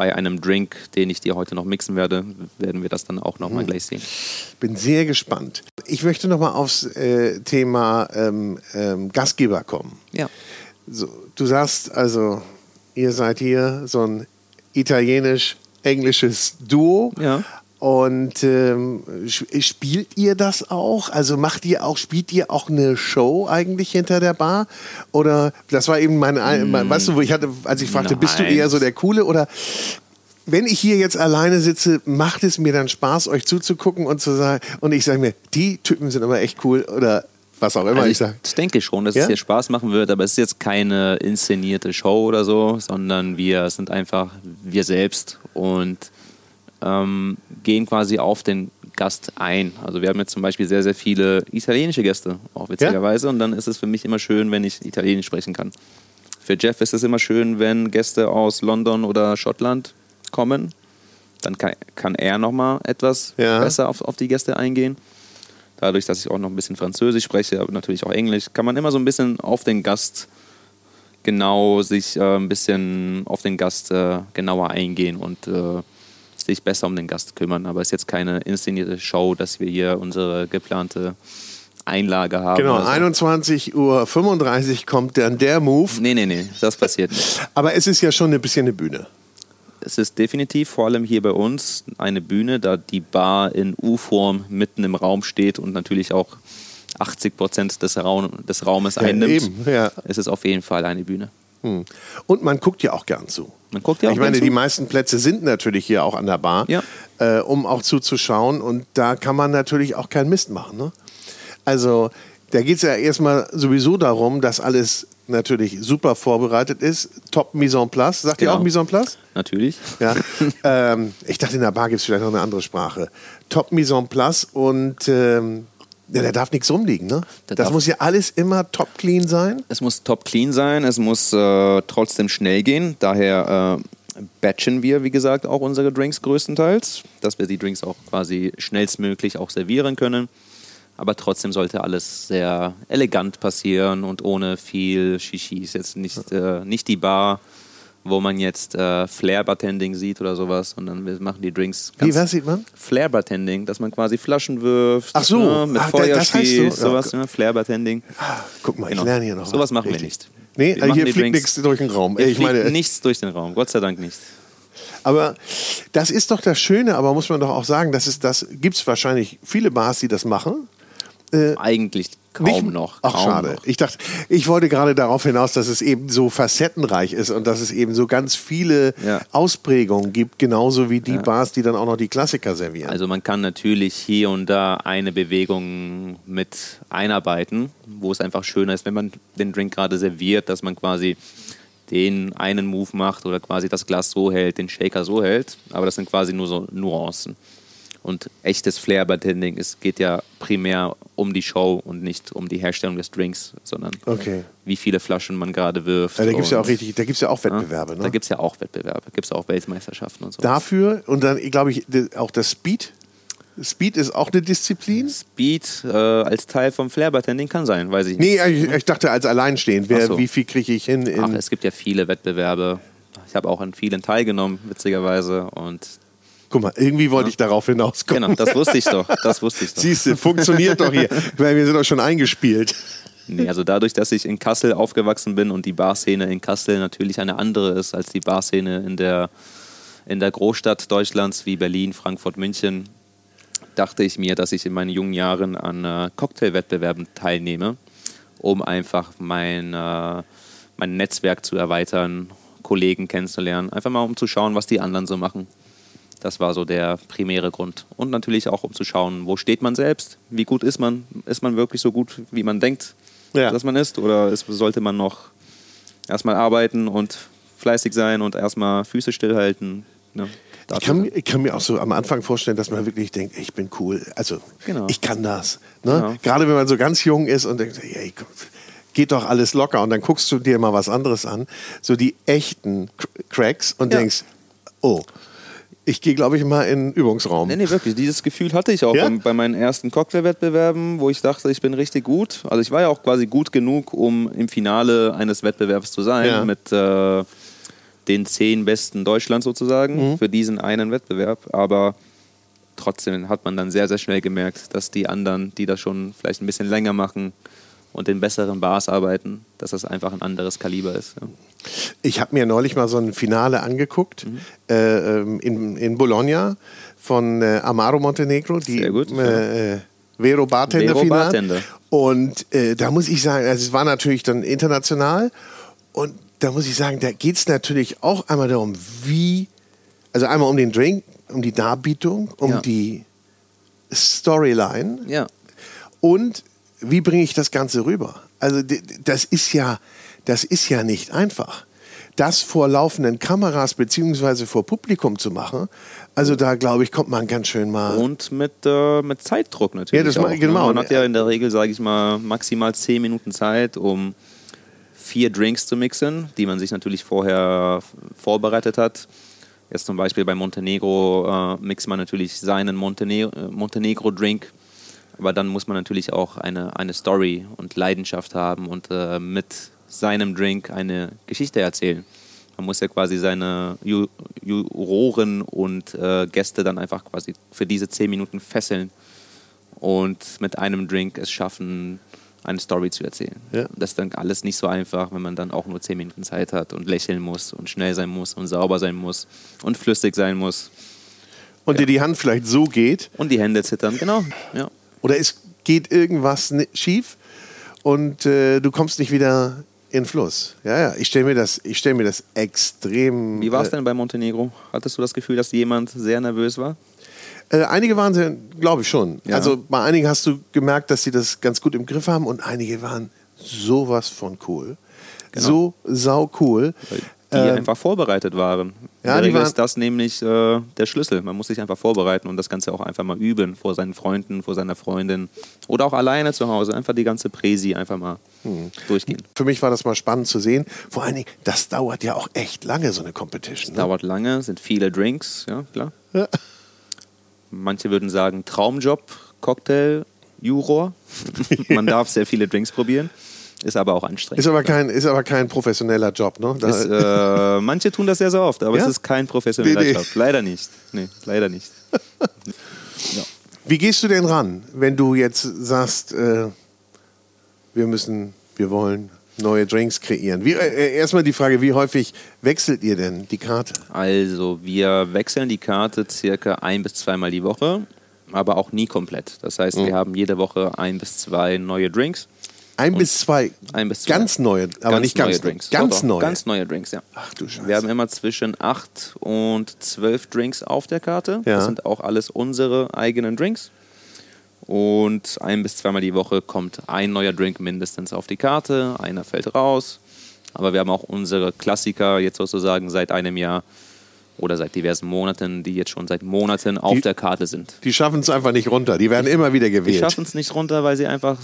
Speaker 2: Bei einem Drink, den ich dir heute noch mixen werde, werden wir das dann auch nochmal gleich sehen.
Speaker 1: bin sehr gespannt. Ich möchte noch mal aufs äh, Thema ähm, ähm, Gastgeber kommen.
Speaker 2: Ja.
Speaker 1: So, du sagst also, ihr seid hier so ein italienisch-englisches Duo.
Speaker 2: Ja.
Speaker 1: Und ähm, spielt ihr das auch? Also macht ihr auch, spielt ihr auch eine Show eigentlich hinter der Bar? Oder das war eben mein, mein weißt du, wo ich hatte, als ich fragte, bist du
Speaker 2: Nein.
Speaker 1: eher so der Coole oder wenn ich hier jetzt alleine sitze, macht es mir dann Spaß, euch zuzugucken und zu sagen, und ich sage mir, die Typen sind aber echt cool oder was auch immer
Speaker 2: Also
Speaker 1: ich
Speaker 2: ich,
Speaker 1: sage.
Speaker 2: ich denke schon, dass
Speaker 1: Ja?
Speaker 2: es dir Spaß machen wird, aber es ist jetzt keine inszenierte Show oder so, sondern wir sind einfach wir selbst und ähm, gehen quasi auf den Gast ein. Also wir haben jetzt zum Beispiel sehr, sehr viele italienische Gäste, auch witzigerweise, und dann ist es für mich immer schön, wenn ich Italienisch sprechen kann. Für Jeff ist es immer schön, wenn Gäste aus London oder Schottland kommen. Dann kann, kann er nochmal etwas
Speaker 1: Ja.
Speaker 2: besser auf, auf die Gäste eingehen. Dadurch, dass ich auch noch ein bisschen Französisch spreche, aber natürlich auch Englisch, kann man immer so ein bisschen auf den Gast genau sich äh, ein bisschen auf den Gast äh, genauer eingehen und äh, sich besser um den Gast kümmern. Aber es ist jetzt keine inszenierte Show, dass wir hier unsere geplante Einlage haben.
Speaker 1: Genau,
Speaker 2: oder so.
Speaker 1: 21.35 Uhr kommt dann der Move.
Speaker 2: Nee, nee, nee, das passiert nicht.
Speaker 1: Aber es ist ja schon ein bisschen eine Bühne.
Speaker 2: Es ist definitiv, vor allem hier bei uns, eine Bühne, da die Bar in U-Form mitten im Raum steht und natürlich auch 80 Prozent des, Raum, des Raumes
Speaker 1: Ja,
Speaker 2: einnimmt.
Speaker 1: eben, ja.
Speaker 2: Es ist auf jeden Fall eine Bühne.
Speaker 1: Hm. Und man guckt ja auch gern zu.
Speaker 2: Man guckt ja auch
Speaker 1: ich meine,
Speaker 2: zu.
Speaker 1: die meisten Plätze sind natürlich hier auch an der Bar,
Speaker 2: Ja.
Speaker 1: äh, um auch zuzuschauen. Und da kann man natürlich auch keinen Mist machen. Ne? Also da geht es ja erstmal sowieso darum, dass alles natürlich super vorbereitet ist. Top Mise en place. Sagt ihr
Speaker 2: Genau.
Speaker 1: auch Mise en place?
Speaker 2: Natürlich.
Speaker 1: Ja. ähm, ich dachte, in der Bar gibt es vielleicht noch eine andere Sprache. Top Mise en place und ähm, ja, da darf nichts rumliegen. Ne?
Speaker 2: Da
Speaker 1: Das muss ja alles immer top clean sein.
Speaker 2: Es muss top clean sein, es muss äh, trotzdem schnell gehen. Daher äh, batchen wir, wie gesagt, auch unsere Drinks größtenteils, dass wir die Drinks auch quasi schnellstmöglich auch servieren können. Aber trotzdem sollte alles sehr elegant passieren und ohne viel Shishi. Ist jetzt nicht, äh, nicht die Bar, wo man jetzt äh, Flair-Bartending sieht oder sowas, sondern wir machen die Drinks
Speaker 1: Wie, was sieht man?
Speaker 2: Flair-Bartending, dass man quasi Flaschen wirft,
Speaker 1: Ach so.
Speaker 2: ne, mit
Speaker 1: Ah,
Speaker 2: Feuer
Speaker 1: das heißt so.
Speaker 2: sowas, ne, Flair-Bartending.
Speaker 1: Guck mal,
Speaker 2: Genau.
Speaker 1: ich lerne hier noch
Speaker 2: Sowas
Speaker 1: was.
Speaker 2: machen wir
Speaker 1: Richtig.
Speaker 2: nicht.
Speaker 1: Nee,
Speaker 2: Wir
Speaker 1: also hier fliegt nichts durch den Raum. Ich meine,
Speaker 2: fliegt nichts durch den Raum, Gott sei Dank nicht.
Speaker 1: aber das ist doch das Schöne, aber muss man doch auch sagen, das ist das, gibt es wahrscheinlich viele Bars, die das machen.
Speaker 2: Eigentlich kaum
Speaker 1: Nicht-
Speaker 2: noch.
Speaker 1: Ach,
Speaker 2: kaum
Speaker 1: schade.
Speaker 2: Noch.
Speaker 1: Ich dachte, ich wollte gerade darauf hinaus, dass es eben so facettenreich ist und dass es eben so ganz viele
Speaker 2: Ja.
Speaker 1: Ausprägungen gibt, genauso wie die Bars, die dann auch noch die Klassiker servieren.
Speaker 2: Also man kann natürlich hier und da eine Bewegung mit einarbeiten, wo es einfach schöner ist, wenn man den Drink gerade serviert, dass man quasi den einen Move macht oder quasi das Glas so hält, den Shaker so hält. Aber das sind quasi nur so Nuancen. Und echtes Flair-Bartending, es geht ja primär um die Show und nicht um die Herstellung des Drinks, sondern
Speaker 1: Okay.
Speaker 2: wie viele Flaschen man gerade wirft.
Speaker 1: Ja, da gibt es ja auch richtig, da gibt's ja auch Wettbewerbe.
Speaker 2: Da
Speaker 1: Ne?
Speaker 2: gibt es ja auch Wettbewerbe, gibt es auch Weltmeisterschaften und so.
Speaker 1: Dafür und dann, glaube ich, auch das Speed. Speed ist auch eine Disziplin.
Speaker 2: Speed äh, als Teil vom Flair-Bartending kann sein, weiß ich nicht.
Speaker 1: Nee, ich, ich dachte als alleinstehend. Wer,
Speaker 2: so.
Speaker 1: Wie viel kriege ich hin? In,
Speaker 2: Ach, es gibt ja viele Wettbewerbe. Ich habe auch an vielen teilgenommen, witzigerweise. Und
Speaker 1: guck mal, irgendwie wollte ich darauf hinauskommen.
Speaker 2: genau, das wusste ich doch. Das wusste ich doch.
Speaker 1: Siehst du, funktioniert doch hier. Meine, wir sind doch schon eingespielt.
Speaker 2: Nee, also dadurch, dass ich in Kassel aufgewachsen bin und die Barszene in Kassel natürlich eine andere ist als die Barszene in der, in der Großstadt Deutschlands wie Berlin, Frankfurt, München, dachte ich mir, dass ich in meinen jungen Jahren an äh, Cocktailwettbewerben teilnehme, um einfach mein, äh, mein Netzwerk zu erweitern, Kollegen kennenzulernen, einfach mal um zu schauen, was die anderen so machen. Das war so der primäre Grund. Und natürlich auch, um zu schauen, wo steht man selbst, wie gut ist man, ist man wirklich so gut, wie man denkt,
Speaker 1: Ja.
Speaker 2: dass man ist, oder ist, sollte man noch erstmal arbeiten und fleißig sein und erstmal Füße stillhalten. Ne?
Speaker 1: Ich kann, mir- ich kann mir auch so am Anfang vorstellen, dass man wirklich denkt, ich bin cool. Also,
Speaker 2: Genau.
Speaker 1: ich kann das. Ne?
Speaker 2: Genau.
Speaker 1: Gerade wenn man so ganz jung ist und denkt, hey, geht doch alles locker. Und dann guckst du dir mal was anderes an. So die echten Cr- Cracks und
Speaker 2: Ja.
Speaker 1: denkst, oh, ich gehe, glaube ich, mal in den Übungsraum.
Speaker 2: Nee, nee, wirklich. Dieses Gefühl hatte ich auch
Speaker 1: Ja?
Speaker 2: bei, meinen ersten Cocktailwettbewerben, wo ich dachte, ich bin richtig gut. Also ich war ja auch quasi gut genug, um im Finale eines Wettbewerbs zu sein,
Speaker 1: Ja.
Speaker 2: mit äh, den zehn Besten Deutschlands sozusagen, für diesen einen Wettbewerb. Aber trotzdem hat man dann sehr, sehr schnell gemerkt, dass die anderen, die das schon vielleicht ein bisschen länger machen und in besseren Bars arbeiten, dass das einfach ein anderes Kaliber ist. Ja.
Speaker 1: Ich habe mir neulich mal so ein Finale angeguckt
Speaker 2: Mhm.
Speaker 1: äh, ähm, in, in Bologna von äh, Amaro Montenegro, die
Speaker 2: gut,
Speaker 1: äh, äh, Vero Bartender
Speaker 2: Vero
Speaker 1: Finale.
Speaker 2: Bartender.
Speaker 1: Und äh, da muss ich sagen, also es war natürlich dann international und da muss ich sagen, da geht es natürlich auch einmal darum, wie, also einmal um den Drink, um die Darbietung, um
Speaker 2: Ja.
Speaker 1: die Storyline
Speaker 2: ja.
Speaker 1: und wie bringe ich das Ganze rüber? Also das ist ja, das ist ja nicht einfach. Das vor laufenden Kameras beziehungsweise vor Publikum zu machen, also da glaube ich, kommt man ganz schön mal.
Speaker 2: Und mit, äh, mit Zeitdruck natürlich.
Speaker 1: Ja, das
Speaker 2: auch,
Speaker 1: ma- genau.
Speaker 2: Ne? Man hat ja in der Regel, sage ich mal, maximal 10 Minuten Zeit, um vier Drinks zu mixen, die man sich natürlich vorher vorbereitet hat. Jetzt zum Beispiel bei Montenegro äh, mixt man natürlich seinen äh, Montenegro-Drink, aber dann muss man natürlich auch eine, eine Story und Leidenschaft haben und äh, mit seinem Drink eine Geschichte erzählen. Man muss ja quasi seine Ju Juroren und äh, Gäste dann einfach quasi für diese zehn Minuten fesseln und mit einem Drink es schaffen, eine Story zu erzählen.
Speaker 1: Ja.
Speaker 2: Das ist dann alles nicht so einfach, wenn man dann auch nur zehn Minuten Zeit hat und lächeln muss und schnell sein muss und sauber sein muss und flüssig sein muss
Speaker 1: und dir die Hand vielleicht so geht
Speaker 2: und die Hände zittern. Genau, ja.
Speaker 1: Oder es geht irgendwas schief und äh, du kommst nicht wieder in Fluss. Ja, ja, ich stelle mir das, ich stelle mir das extrem.
Speaker 2: Wie war es
Speaker 1: äh,
Speaker 2: denn bei Montenegro? Hattest du das Gefühl, dass jemand sehr nervös war?
Speaker 1: Äh, einige waren sehr, glaube ich schon.
Speaker 2: Ja.
Speaker 1: Also bei einigen hast du gemerkt, dass sie das ganz gut im Griff haben und einige waren sowas von cool.
Speaker 2: Genau.
Speaker 1: So sau cool.
Speaker 2: Die
Speaker 1: Ähm,
Speaker 2: einfach vorbereitet waren.
Speaker 1: ja,
Speaker 2: in der Regel
Speaker 1: waren-
Speaker 2: ist das nämlich äh, der Schlüssel. Man muss sich einfach vorbereiten und das Ganze auch einfach mal üben vor seinen Freunden, vor seiner Freundin oder auch alleine zu Hause. Einfach die ganze Präsi einfach mal
Speaker 1: Hm.
Speaker 2: durchgehen.
Speaker 1: Für mich war das mal spannend zu sehen. Vor allen Dingen, das dauert ja auch echt lange, so eine Competition. Ne?
Speaker 2: Dauert lange, sind viele Drinks, ja klar.
Speaker 1: Ja.
Speaker 2: Manche würden sagen Traumjob, Cocktail, Juror. Man darf sehr viele Drinks probieren, ist aber auch anstrengend.
Speaker 1: Ist aber kein, ist aber kein professioneller Job, ne?
Speaker 2: Ist, äh, manche tun das sehr, sehr oft, aber
Speaker 1: Ja?
Speaker 2: es ist kein professioneller
Speaker 1: Nee, nee.
Speaker 2: Job. Leider nicht. Nee, leider nicht.
Speaker 1: Wie gehst du denn ran, wenn du jetzt sagst, äh, wir müssen, wir wollen neue Drinks kreieren? Wie, äh, erstmal die Frage, wie häufig wechselt ihr denn die Karte?
Speaker 2: Also, wir wechseln die Karte circa ein bis zweimal die Woche, aber auch nie komplett. Das heißt,
Speaker 1: Mhm.
Speaker 2: wir haben jede Woche ein bis zwei neue Drinks.
Speaker 1: Ein bis zwei,
Speaker 2: Ein bis zwei.
Speaker 1: ganz neue, aber nicht ganz
Speaker 2: neue Drinks.
Speaker 1: Ganz
Speaker 2: Doch, doch,
Speaker 1: neue.
Speaker 2: Ganz neue Drinks, ja.
Speaker 1: Ach du Scheiße.
Speaker 2: Wir haben immer zwischen acht und zwölf Drinks auf der Karte.
Speaker 1: Ja.
Speaker 2: Das sind auch alles unsere eigenen Drinks. Und ein bis zweimal die Woche kommt ein neuer Drink mindestens auf die Karte, einer fällt raus. Aber wir haben auch unsere Klassiker jetzt sozusagen seit einem Jahr oder seit diversen Monaten, die jetzt schon seit Monaten auf
Speaker 1: Die-
Speaker 2: der Karte sind.
Speaker 1: Die schaffen es einfach nicht runter. Die werden immer wieder
Speaker 2: Die
Speaker 1: gewählt.
Speaker 2: schaffen es nicht runter, weil sie einfach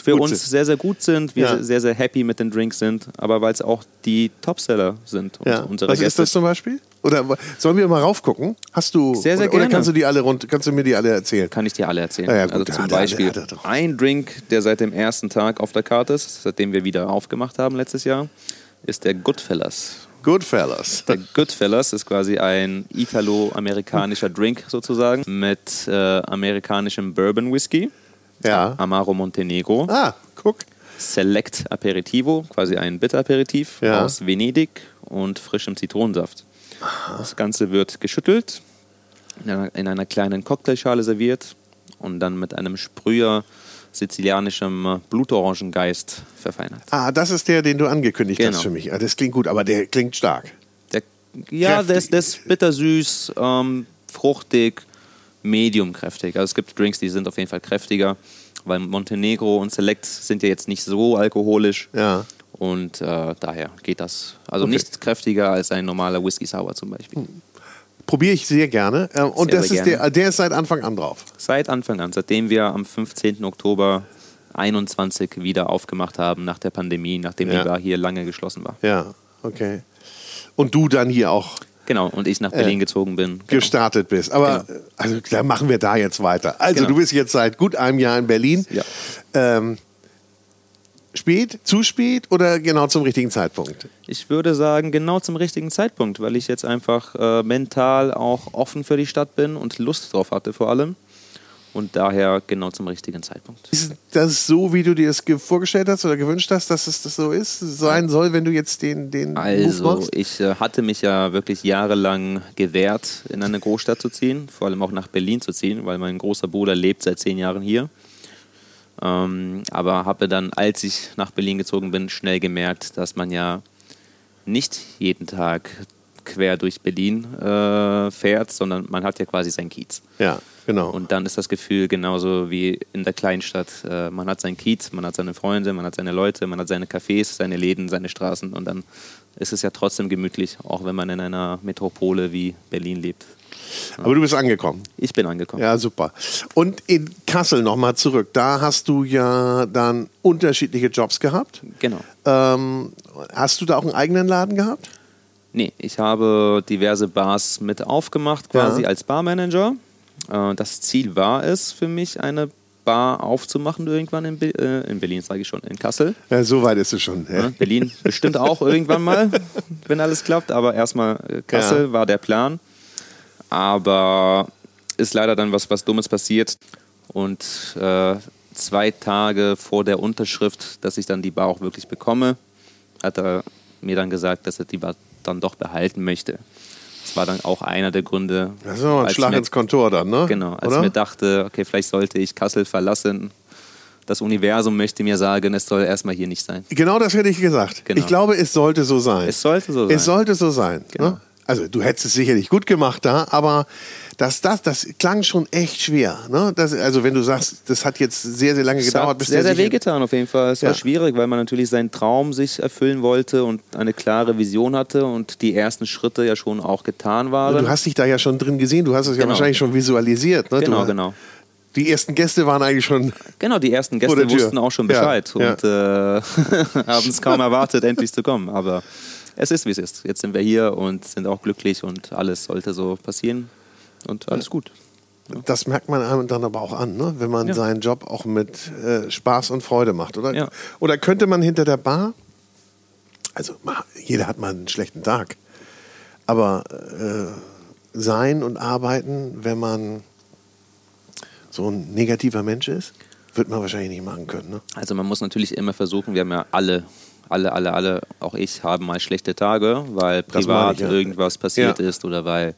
Speaker 2: für
Speaker 1: Gut
Speaker 2: uns
Speaker 1: sind.
Speaker 2: sehr, sehr gut sind, wir
Speaker 1: Ja.
Speaker 2: sehr, sehr happy mit den Drinks sind, aber weil es auch die Topseller sind.
Speaker 1: ja.
Speaker 2: unsere
Speaker 1: Was ist
Speaker 2: Gäste.
Speaker 1: das zum Beispiel? Oder sollen wir mal raufgucken? Hast du
Speaker 2: Sehr, sehr
Speaker 1: oder, oder
Speaker 2: gerne.
Speaker 1: kannst du die alle rund, kannst du mir die alle erzählen?
Speaker 2: Kann ich dir alle erzählen.
Speaker 1: Ja, gut,
Speaker 2: also zum Beispiel ein Drink, der seit dem ersten Tag auf der Karte ist, seitdem wir wieder aufgemacht haben letztes Jahr, ist der Goodfellas.
Speaker 1: Goodfellas.
Speaker 2: Der Goodfellas ist quasi ein italo-amerikanischer Drink sozusagen mit äh, amerikanischem Bourbon Whisky,
Speaker 1: Ja.
Speaker 2: Amaro Montenegro,
Speaker 1: Ah, guck.
Speaker 2: Select Aperitivo, quasi ein Bitteraperitif
Speaker 1: Ja.
Speaker 2: aus Venedig und frischem Zitronensaft. Das Ganze wird geschüttelt, in einer, in einer kleinen Cocktailschale serviert und dann mit einem Sprüher sizilianischem Blutorangengeist verfeinert.
Speaker 1: Ah, das ist der, den du angekündigt
Speaker 2: Genau.
Speaker 1: hast für mich. Ah, Das klingt gut, aber der klingt stark.
Speaker 2: Der, ja,
Speaker 1: Kräftig.
Speaker 2: der ist, der ist bittersüß, ähm, fruchtig, medium kräftig. Also es gibt Drinks, die sind auf jeden Fall kräftiger, weil Montenegro und Select sind ja jetzt nicht so alkoholisch.
Speaker 1: Ja.
Speaker 2: Und äh, daher geht das. Also
Speaker 1: Okay.
Speaker 2: nicht kräftiger als ein normaler Whisky Sour zum Beispiel.
Speaker 1: Probiere ich sehr gerne. Ähm, Und
Speaker 2: Sehr,
Speaker 1: das ist der, der ist seit Anfang an drauf.
Speaker 2: Seit Anfang an, seitdem wir am 15. Oktober 21 wieder aufgemacht haben nach der Pandemie, nachdem
Speaker 1: Ja.
Speaker 2: die Bar hier lange geschlossen war.
Speaker 1: Ja, okay. Und du dann hier auch
Speaker 2: Genau, und ich nach Berlin gezogen bin. Genau.
Speaker 1: gestartet bist. Aber äh, also, da machen wir da jetzt weiter. Also
Speaker 2: Genau.
Speaker 1: du bist jetzt seit gut einem Jahr in Berlin.
Speaker 2: Ja.
Speaker 1: Ähm, spät, zu spät oder genau zum richtigen Zeitpunkt?
Speaker 2: Ich würde sagen, genau zum richtigen Zeitpunkt, weil ich jetzt einfach äh, mental auch offen für die Stadt bin und Lust drauf hatte vor allem. Und daher genau zum richtigen Zeitpunkt.
Speaker 1: Ist das so, wie du dir das ge- vorgestellt hast oder gewünscht hast, dass es das so ist, sein soll, wenn du jetzt den, den
Speaker 2: Also, ich äh, hatte mich ja wirklich jahrelang gewehrt, in eine Großstadt zu ziehen, vor allem auch nach Berlin zu ziehen, weil mein großer Bruder lebt seit zehn Jahren hier. Ähm, aber habe dann, als ich nach Berlin gezogen bin, schnell gemerkt, dass man ja nicht jeden Tag quer durch Berlin äh, fährt, sondern man hat ja quasi sein Kiez.
Speaker 1: Ja, genau.
Speaker 2: Und dann ist das Gefühl genauso wie in der Kleinstadt. Äh, man hat sein Kiez, man hat seine Freunde, man hat seine Leute, man hat seine Cafés, seine Läden, seine Straßen und dann ist es ja trotzdem gemütlich, auch wenn man in einer Metropole wie Berlin lebt.
Speaker 1: Aber du bist angekommen.
Speaker 2: Ich bin angekommen.
Speaker 1: Ja, super. Und in Kassel nochmal zurück. Da hast du ja dann unterschiedliche Jobs gehabt.
Speaker 2: Genau.
Speaker 1: Ähm, hast du da auch einen eigenen Laden gehabt?
Speaker 2: Nee, ich habe diverse Bars mit aufgemacht, quasi
Speaker 1: Ja.
Speaker 2: als Barmanager. Äh, das Ziel war es für mich, eine Bar aufzumachen irgendwann in, Be äh, in Berlin, sage ich schon, in Kassel.
Speaker 1: Ja, so weit ist es schon. Ja.
Speaker 2: Ja, Berlin bestimmt auch irgendwann mal, wenn alles klappt. Aber erstmal äh, Kassel
Speaker 1: Ja.
Speaker 2: war der Plan. Aber ist leider dann was, was Dummes passiert. Und äh, zwei Tage vor der Unterschrift, dass ich dann die Bar auch wirklich bekomme, hat er mir dann gesagt, dass er die Bar dann doch behalten möchte. Das war dann auch einer der Gründe.
Speaker 1: Das ist ein Schlag
Speaker 2: mir-
Speaker 1: ins Kontor dann, ne?
Speaker 2: Genau, als
Speaker 1: Oder?
Speaker 2: ich mir dachte, okay, vielleicht sollte ich Kassel verlassen. Das Universum möchte mir sagen, es soll erstmal hier nicht sein.
Speaker 1: Genau das hätte ich gesagt.
Speaker 2: Genau.
Speaker 1: Ich glaube, es sollte so sein.
Speaker 2: Es sollte so sein.
Speaker 1: Es sollte so sein.
Speaker 2: Genau.
Speaker 1: Ne? Also du hättest es sicherlich gut gemacht da, aber das, das, das klang schon echt schwer. Ne? Das, also wenn du sagst, das hat jetzt sehr, sehr lange
Speaker 2: Es
Speaker 1: gedauert,
Speaker 2: hat
Speaker 1: bis
Speaker 2: sehr,
Speaker 1: der
Speaker 2: sehr wehgetan auf jeden Fall. Es
Speaker 1: Ja.
Speaker 2: war schwierig, weil man natürlich seinen Traum sich erfüllen wollte und eine klare Vision hatte und die ersten Schritte ja schon auch getan waren.
Speaker 1: Du hast dich da ja schon drin gesehen, du hast es ja
Speaker 2: Genau.
Speaker 1: wahrscheinlich schon visualisiert. Ne?
Speaker 2: genau,
Speaker 1: du,
Speaker 2: genau.
Speaker 1: Die ersten Gäste waren eigentlich schon...
Speaker 2: Genau, die ersten Gäste wussten auch schon
Speaker 1: Ja,
Speaker 2: Bescheid
Speaker 1: ja.
Speaker 2: und äh, haben es kaum erwartet, endlich zu kommen. Aber es ist, wie es ist. Jetzt sind wir hier und sind auch glücklich und alles sollte so passieren und alles gut.
Speaker 1: Das merkt man einem dann aber auch an, ne? wenn man
Speaker 2: Ja.
Speaker 1: seinen Job auch mit äh, Spaß und Freude macht. Oder,
Speaker 2: Ja.
Speaker 1: oder könnte man hinter der Bar, also jeder hat mal einen schlechten Tag, aber äh, sein und arbeiten, wenn man so ein negativer Mensch ist, wird man wahrscheinlich nicht machen können. Ne?
Speaker 2: Also man muss natürlich immer versuchen, wir haben ja alle, alle, alle, alle, auch ich habe mal schlechte Tage, weil privat
Speaker 1: ich, ja.
Speaker 2: irgendwas passiert
Speaker 1: Ja.
Speaker 2: ist oder weil,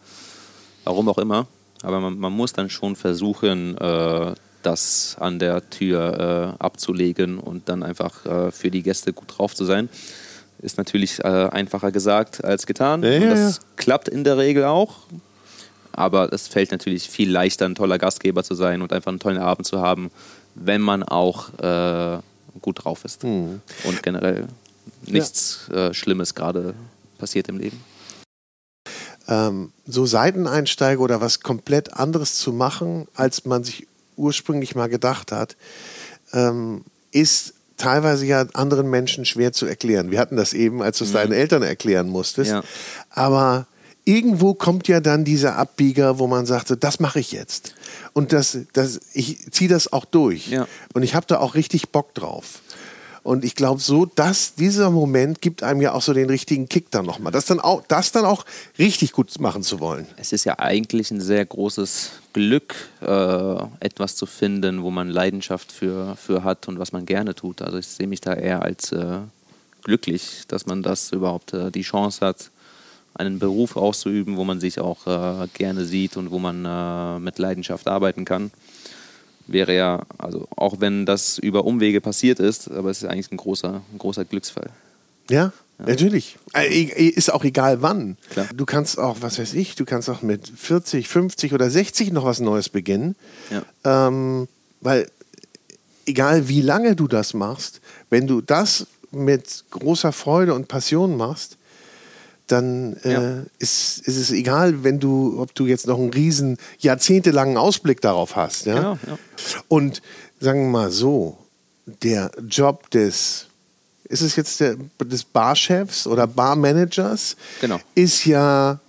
Speaker 2: warum auch immer. Aber man, man muss dann schon versuchen, äh, das an der Tür äh, abzulegen und dann einfach äh, für die Gäste gut drauf zu sein. Ist natürlich äh, einfacher gesagt als getan.
Speaker 1: Ja,
Speaker 2: und
Speaker 1: ja,
Speaker 2: das
Speaker 1: ja.
Speaker 2: klappt in der Regel auch. Aber es fällt natürlich viel leichter, ein toller Gastgeber zu sein und einfach einen tollen Abend zu haben, wenn man auch äh, gut drauf ist.
Speaker 1: Mhm.
Speaker 2: Und generell nichts äh, Schlimmes gerade passiert im Leben.
Speaker 1: Ähm, so Seiteneinsteiger oder was komplett anderes zu machen, als man sich ursprünglich mal gedacht hat, ähm, ist teilweise ja anderen Menschen schwer zu erklären. Wir hatten das eben, als du es mhm. deinen Eltern erklären musstest. Ja. Aber irgendwo kommt ja dann dieser Abbieger, wo man sagte, das mache ich jetzt. Und das, das, ich ziehe das auch durch. Ja. Und ich habe da auch richtig Bock drauf. Und ich glaube so, dass dieser Moment gibt einem ja auch so den richtigen Kick dann nochmal. Das dann auch, das dann auch richtig gut machen zu wollen.
Speaker 2: Es ist ja eigentlich ein sehr großes Glück, äh, etwas zu finden, wo man Leidenschaft für, für hat und was man gerne tut. Also ich sehe mich da eher als äh, glücklich, dass man das überhaupt äh, die Chance hat, einen Beruf auszuüben, wo man sich auch äh, gerne sieht und wo man äh, mit Leidenschaft arbeiten kann wäre ja, also auch wenn das über Umwege passiert ist, aber es ist eigentlich ein großer, ein großer Glücksfall.
Speaker 1: Ja, ja. Natürlich. Äh, ist auch egal wann. Klar. Du kannst auch, was weiß ich, du kannst auch mit 40, 50 oder 60 noch was Neues beginnen. Ja. Ähm, weil egal wie lange du das machst, wenn du das mit großer Freude und Passion machst, dann äh, ja. ist, ist es egal, wenn du, ob du jetzt noch einen riesen jahrzehntelangen Ausblick darauf hast. Ja? Genau, ja. Und sagen wir mal so, der Job des, ist es jetzt der, des Barchefs oder Barmanagers, genau. ist ja,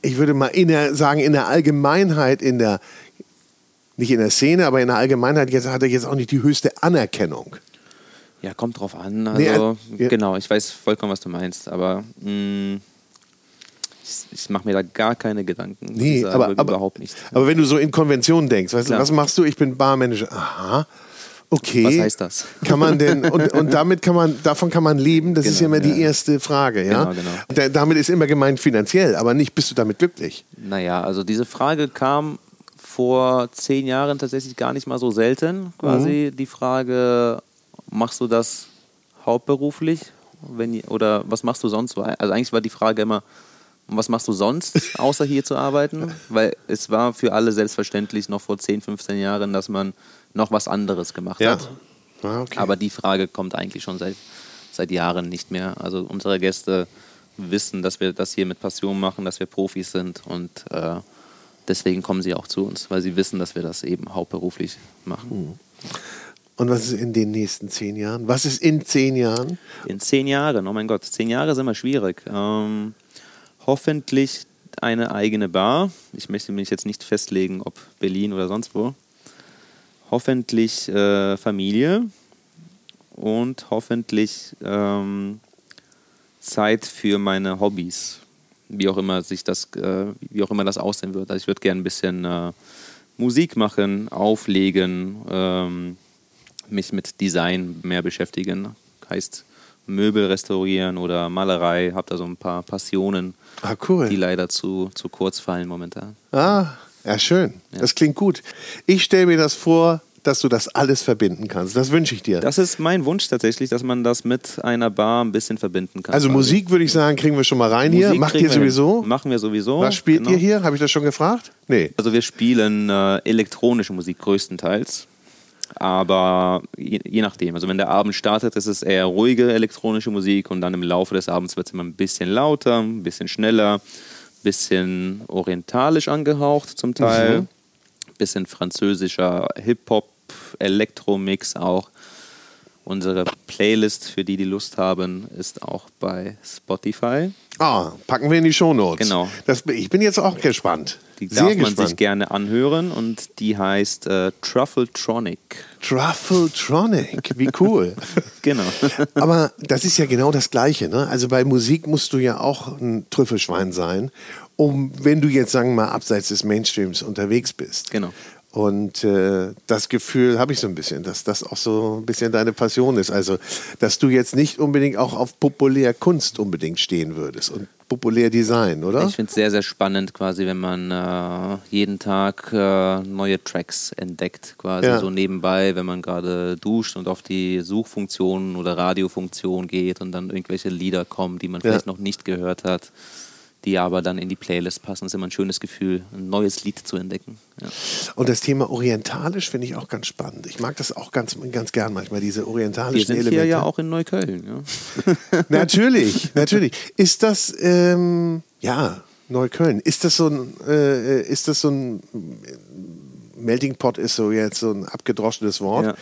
Speaker 1: ich würde mal in der, sagen, in der Allgemeinheit, in der, nicht in der Szene, aber in der Allgemeinheit jetzt, hat er jetzt auch nicht die höchste Anerkennung.
Speaker 2: Ja, kommt drauf an. Also, nee, ja. genau, ich weiß vollkommen, was du meinst, aber mh, mm, ich, ich mache mir da gar keine Gedanken.
Speaker 1: Nee, aber, aber, überhaupt nicht. Aber wenn du so in Konventionen denkst, weißt du, was machst du? Ich bin Barmanager. Aha. Okay.
Speaker 2: Was heißt das?
Speaker 1: Kann man denn, und, und damit kann man, davon kann man leben, das genau, ist ja immer ja. die erste Frage, ja? Genau, genau. Da, damit ist immer gemeint finanziell, aber nicht bist du damit glücklich.
Speaker 2: Naja, also diese Frage kam vor zehn Jahren tatsächlich gar nicht mal so selten, quasi mhm. die Frage, machst du das hauptberuflich? Wenn, oder was machst du sonst? Also eigentlich war die Frage immer, was machst du sonst, außer hier zu arbeiten? Weil es war für alle selbstverständlich noch vor 10, 15 Jahren, dass man noch was anderes gemacht ja. hat. Ah, okay. Aber die Frage kommt eigentlich schon seit, seit Jahren nicht mehr. Also unsere Gäste wissen, dass wir das hier mit Passion machen, dass wir Profis sind und äh, deswegen kommen sie auch zu uns, weil sie wissen, dass wir das eben hauptberuflich machen. Mhm.
Speaker 1: Und was ist in den nächsten zehn Jahren? Was ist in zehn Jahren?
Speaker 2: In zehn Jahren, oh mein Gott, zehn Jahre sind immer schwierig. Ähm, hoffentlich eine eigene Bar. Ich möchte mich jetzt nicht festlegen, ob Berlin oder sonst wo. Hoffentlich äh, Familie und hoffentlich ähm, Zeit für meine Hobbys, wie auch immer sich das, äh, wie auch immer das aussehen wird. Also ich würde gerne ein bisschen äh, Musik machen, auflegen, ähm, mich mit Design mehr beschäftigen. Heißt Möbel restaurieren oder Malerei, habe da so ein paar Passionen, ah, cool. die leider zu, zu kurz fallen momentan.
Speaker 1: Ah, ja, schön. Ja. Das klingt gut. Ich stelle mir das vor, dass du das alles verbinden kannst. Das wünsche ich dir.
Speaker 2: Das ist mein Wunsch tatsächlich, dass man das mit einer Bar ein bisschen verbinden kann.
Speaker 1: Also Musik würde ich sagen, kriegen wir schon mal rein Musik hier. Macht ihr sowieso?
Speaker 2: Hin. Machen wir sowieso.
Speaker 1: Was spielt genau. ihr hier? Habe ich das schon gefragt?
Speaker 2: Nee. Also wir spielen äh, elektronische Musik größtenteils. Aber je, je, nachdem. Also wenn der Abend startet, ist es eher ruhige elektronische Musik und dann im Laufe des Abends wird es immer ein bisschen lauter, ein bisschen schneller, ein bisschen orientalisch angehaucht zum Teil, ein mhm. bisschen französischer Hip-Hop, Elektromix auch. Unsere Playlist, für die, die Lust haben, ist auch bei Spotify.
Speaker 1: Ah, packen wir in die Shownotes.
Speaker 2: Genau.
Speaker 1: Das, ich bin jetzt auch gespannt.
Speaker 2: Die Sehr darf man gespannt. sich gerne anhören und die heißt äh, Truffletronic.
Speaker 1: Truffletronic, wie cool.
Speaker 2: genau.
Speaker 1: Aber das ist ja genau das Gleiche. Ne? Also bei Musik musst du ja auch ein Trüffelschwein sein, um, wenn du jetzt, sagen wir mal, abseits des Mainstreams unterwegs bist.
Speaker 2: Genau.
Speaker 1: Und äh, das Gefühl habe ich so ein bisschen, dass das auch so ein bisschen deine Passion ist. Also, dass du jetzt nicht unbedingt auch auf populär Kunst unbedingt stehen würdest und populär Design, oder?
Speaker 2: Ich finde es sehr, sehr spannend, quasi, wenn man äh, jeden Tag äh, neue Tracks entdeckt, quasi ja. so nebenbei, wenn man gerade duscht und auf die Suchfunktion oder Radiofunktion geht und dann irgendwelche Lieder kommen, die man vielleicht noch nicht gehört hat die aber dann in die Playlist passen. Das ist immer ein schönes Gefühl, ein neues Lied zu entdecken. Ja.
Speaker 1: Und das Thema orientalisch finde ich auch ganz spannend. Ich mag das auch ganz, ganz gern manchmal, diese orientalischen Elemente. Wir sind
Speaker 2: Elemente. hier ja auch in Neukölln.
Speaker 1: Ja. natürlich, natürlich. Ist das, ähm, ja, Neukölln. Ist das so ein, äh, ist das so ein Melting Pot ist so jetzt so ein abgedroschenes Wort.
Speaker 2: Ja.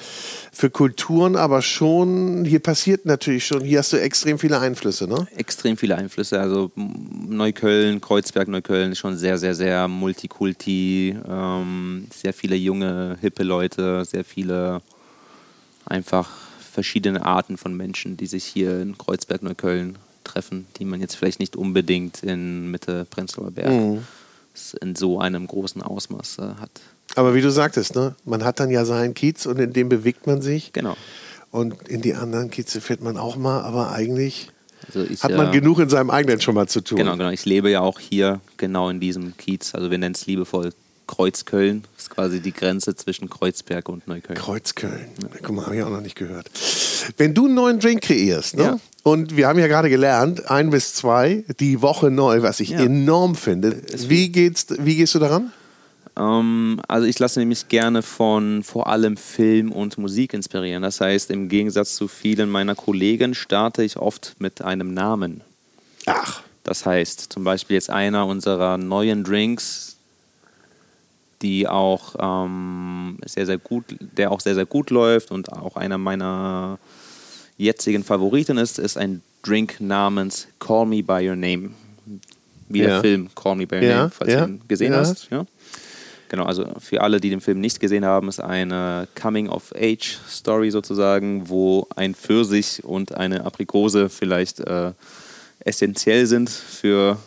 Speaker 1: Für Kulturen aber schon, hier passiert natürlich schon, hier hast du extrem viele Einflüsse, ne?
Speaker 2: Extrem viele Einflüsse. Also Neukölln, Kreuzberg, Neukölln ist schon sehr, sehr, sehr multikulti. Ähm, sehr viele junge, hippe Leute, sehr viele einfach verschiedene Arten von Menschen, die sich hier in Kreuzberg, Neukölln treffen, die man jetzt vielleicht nicht unbedingt in Mitte Prenzlauer Berg
Speaker 1: Mhm.
Speaker 2: in so einem großen Ausmaß äh, hat.
Speaker 1: Aber wie du sagtest, ne? Man hat dann ja seinen Kiez und in dem bewegt man sich.
Speaker 2: Genau.
Speaker 1: Und in die anderen Kieze fährt man auch mal, aber eigentlich
Speaker 2: Also ich,
Speaker 1: hat man
Speaker 2: äh,
Speaker 1: genug in seinem eigenen schon mal zu tun.
Speaker 2: Genau, genau. Ich lebe ja auch hier genau in diesem Kiez. Also wir nennen es liebevoll Kreuzköln. Das ist quasi die Grenze zwischen Kreuzberg und Neukölln.
Speaker 1: Kreuzköln. Guck mal, habe ich auch noch nicht gehört. Wenn du einen neuen Drink kreierst, ne?
Speaker 2: Ja.
Speaker 1: Und wir haben ja gerade gelernt, ein bis zwei, die Woche neu, was ich
Speaker 2: Ja.
Speaker 1: enorm finde. Wie, geht's, wie gehst du daran?
Speaker 2: Ähm, also ich lasse mich gerne von vor allem Film und Musik inspirieren. Das heißt, im Gegensatz zu vielen meiner Kollegen starte ich oft mit einem Namen.
Speaker 1: Ach,
Speaker 2: Das heißt, zum Beispiel jetzt einer unserer neuen Drinks, die auch ähm, sehr, sehr gut, der auch sehr, sehr gut läuft und auch einer meiner jetzigen Favoriten ist, ist ein Drink namens Call Me By Your Name. Wie
Speaker 1: Ja.
Speaker 2: der Film Call Me By Your
Speaker 1: Ja,
Speaker 2: Name, falls
Speaker 1: ja,
Speaker 2: du ihn gesehen
Speaker 1: ja.
Speaker 2: hast. Ja. Genau, also für alle, die den Film nicht gesehen haben, ist eine Coming-of-Age-Story sozusagen, wo ein Pfirsich und eine Aprikose vielleicht äh, essentiell sind für,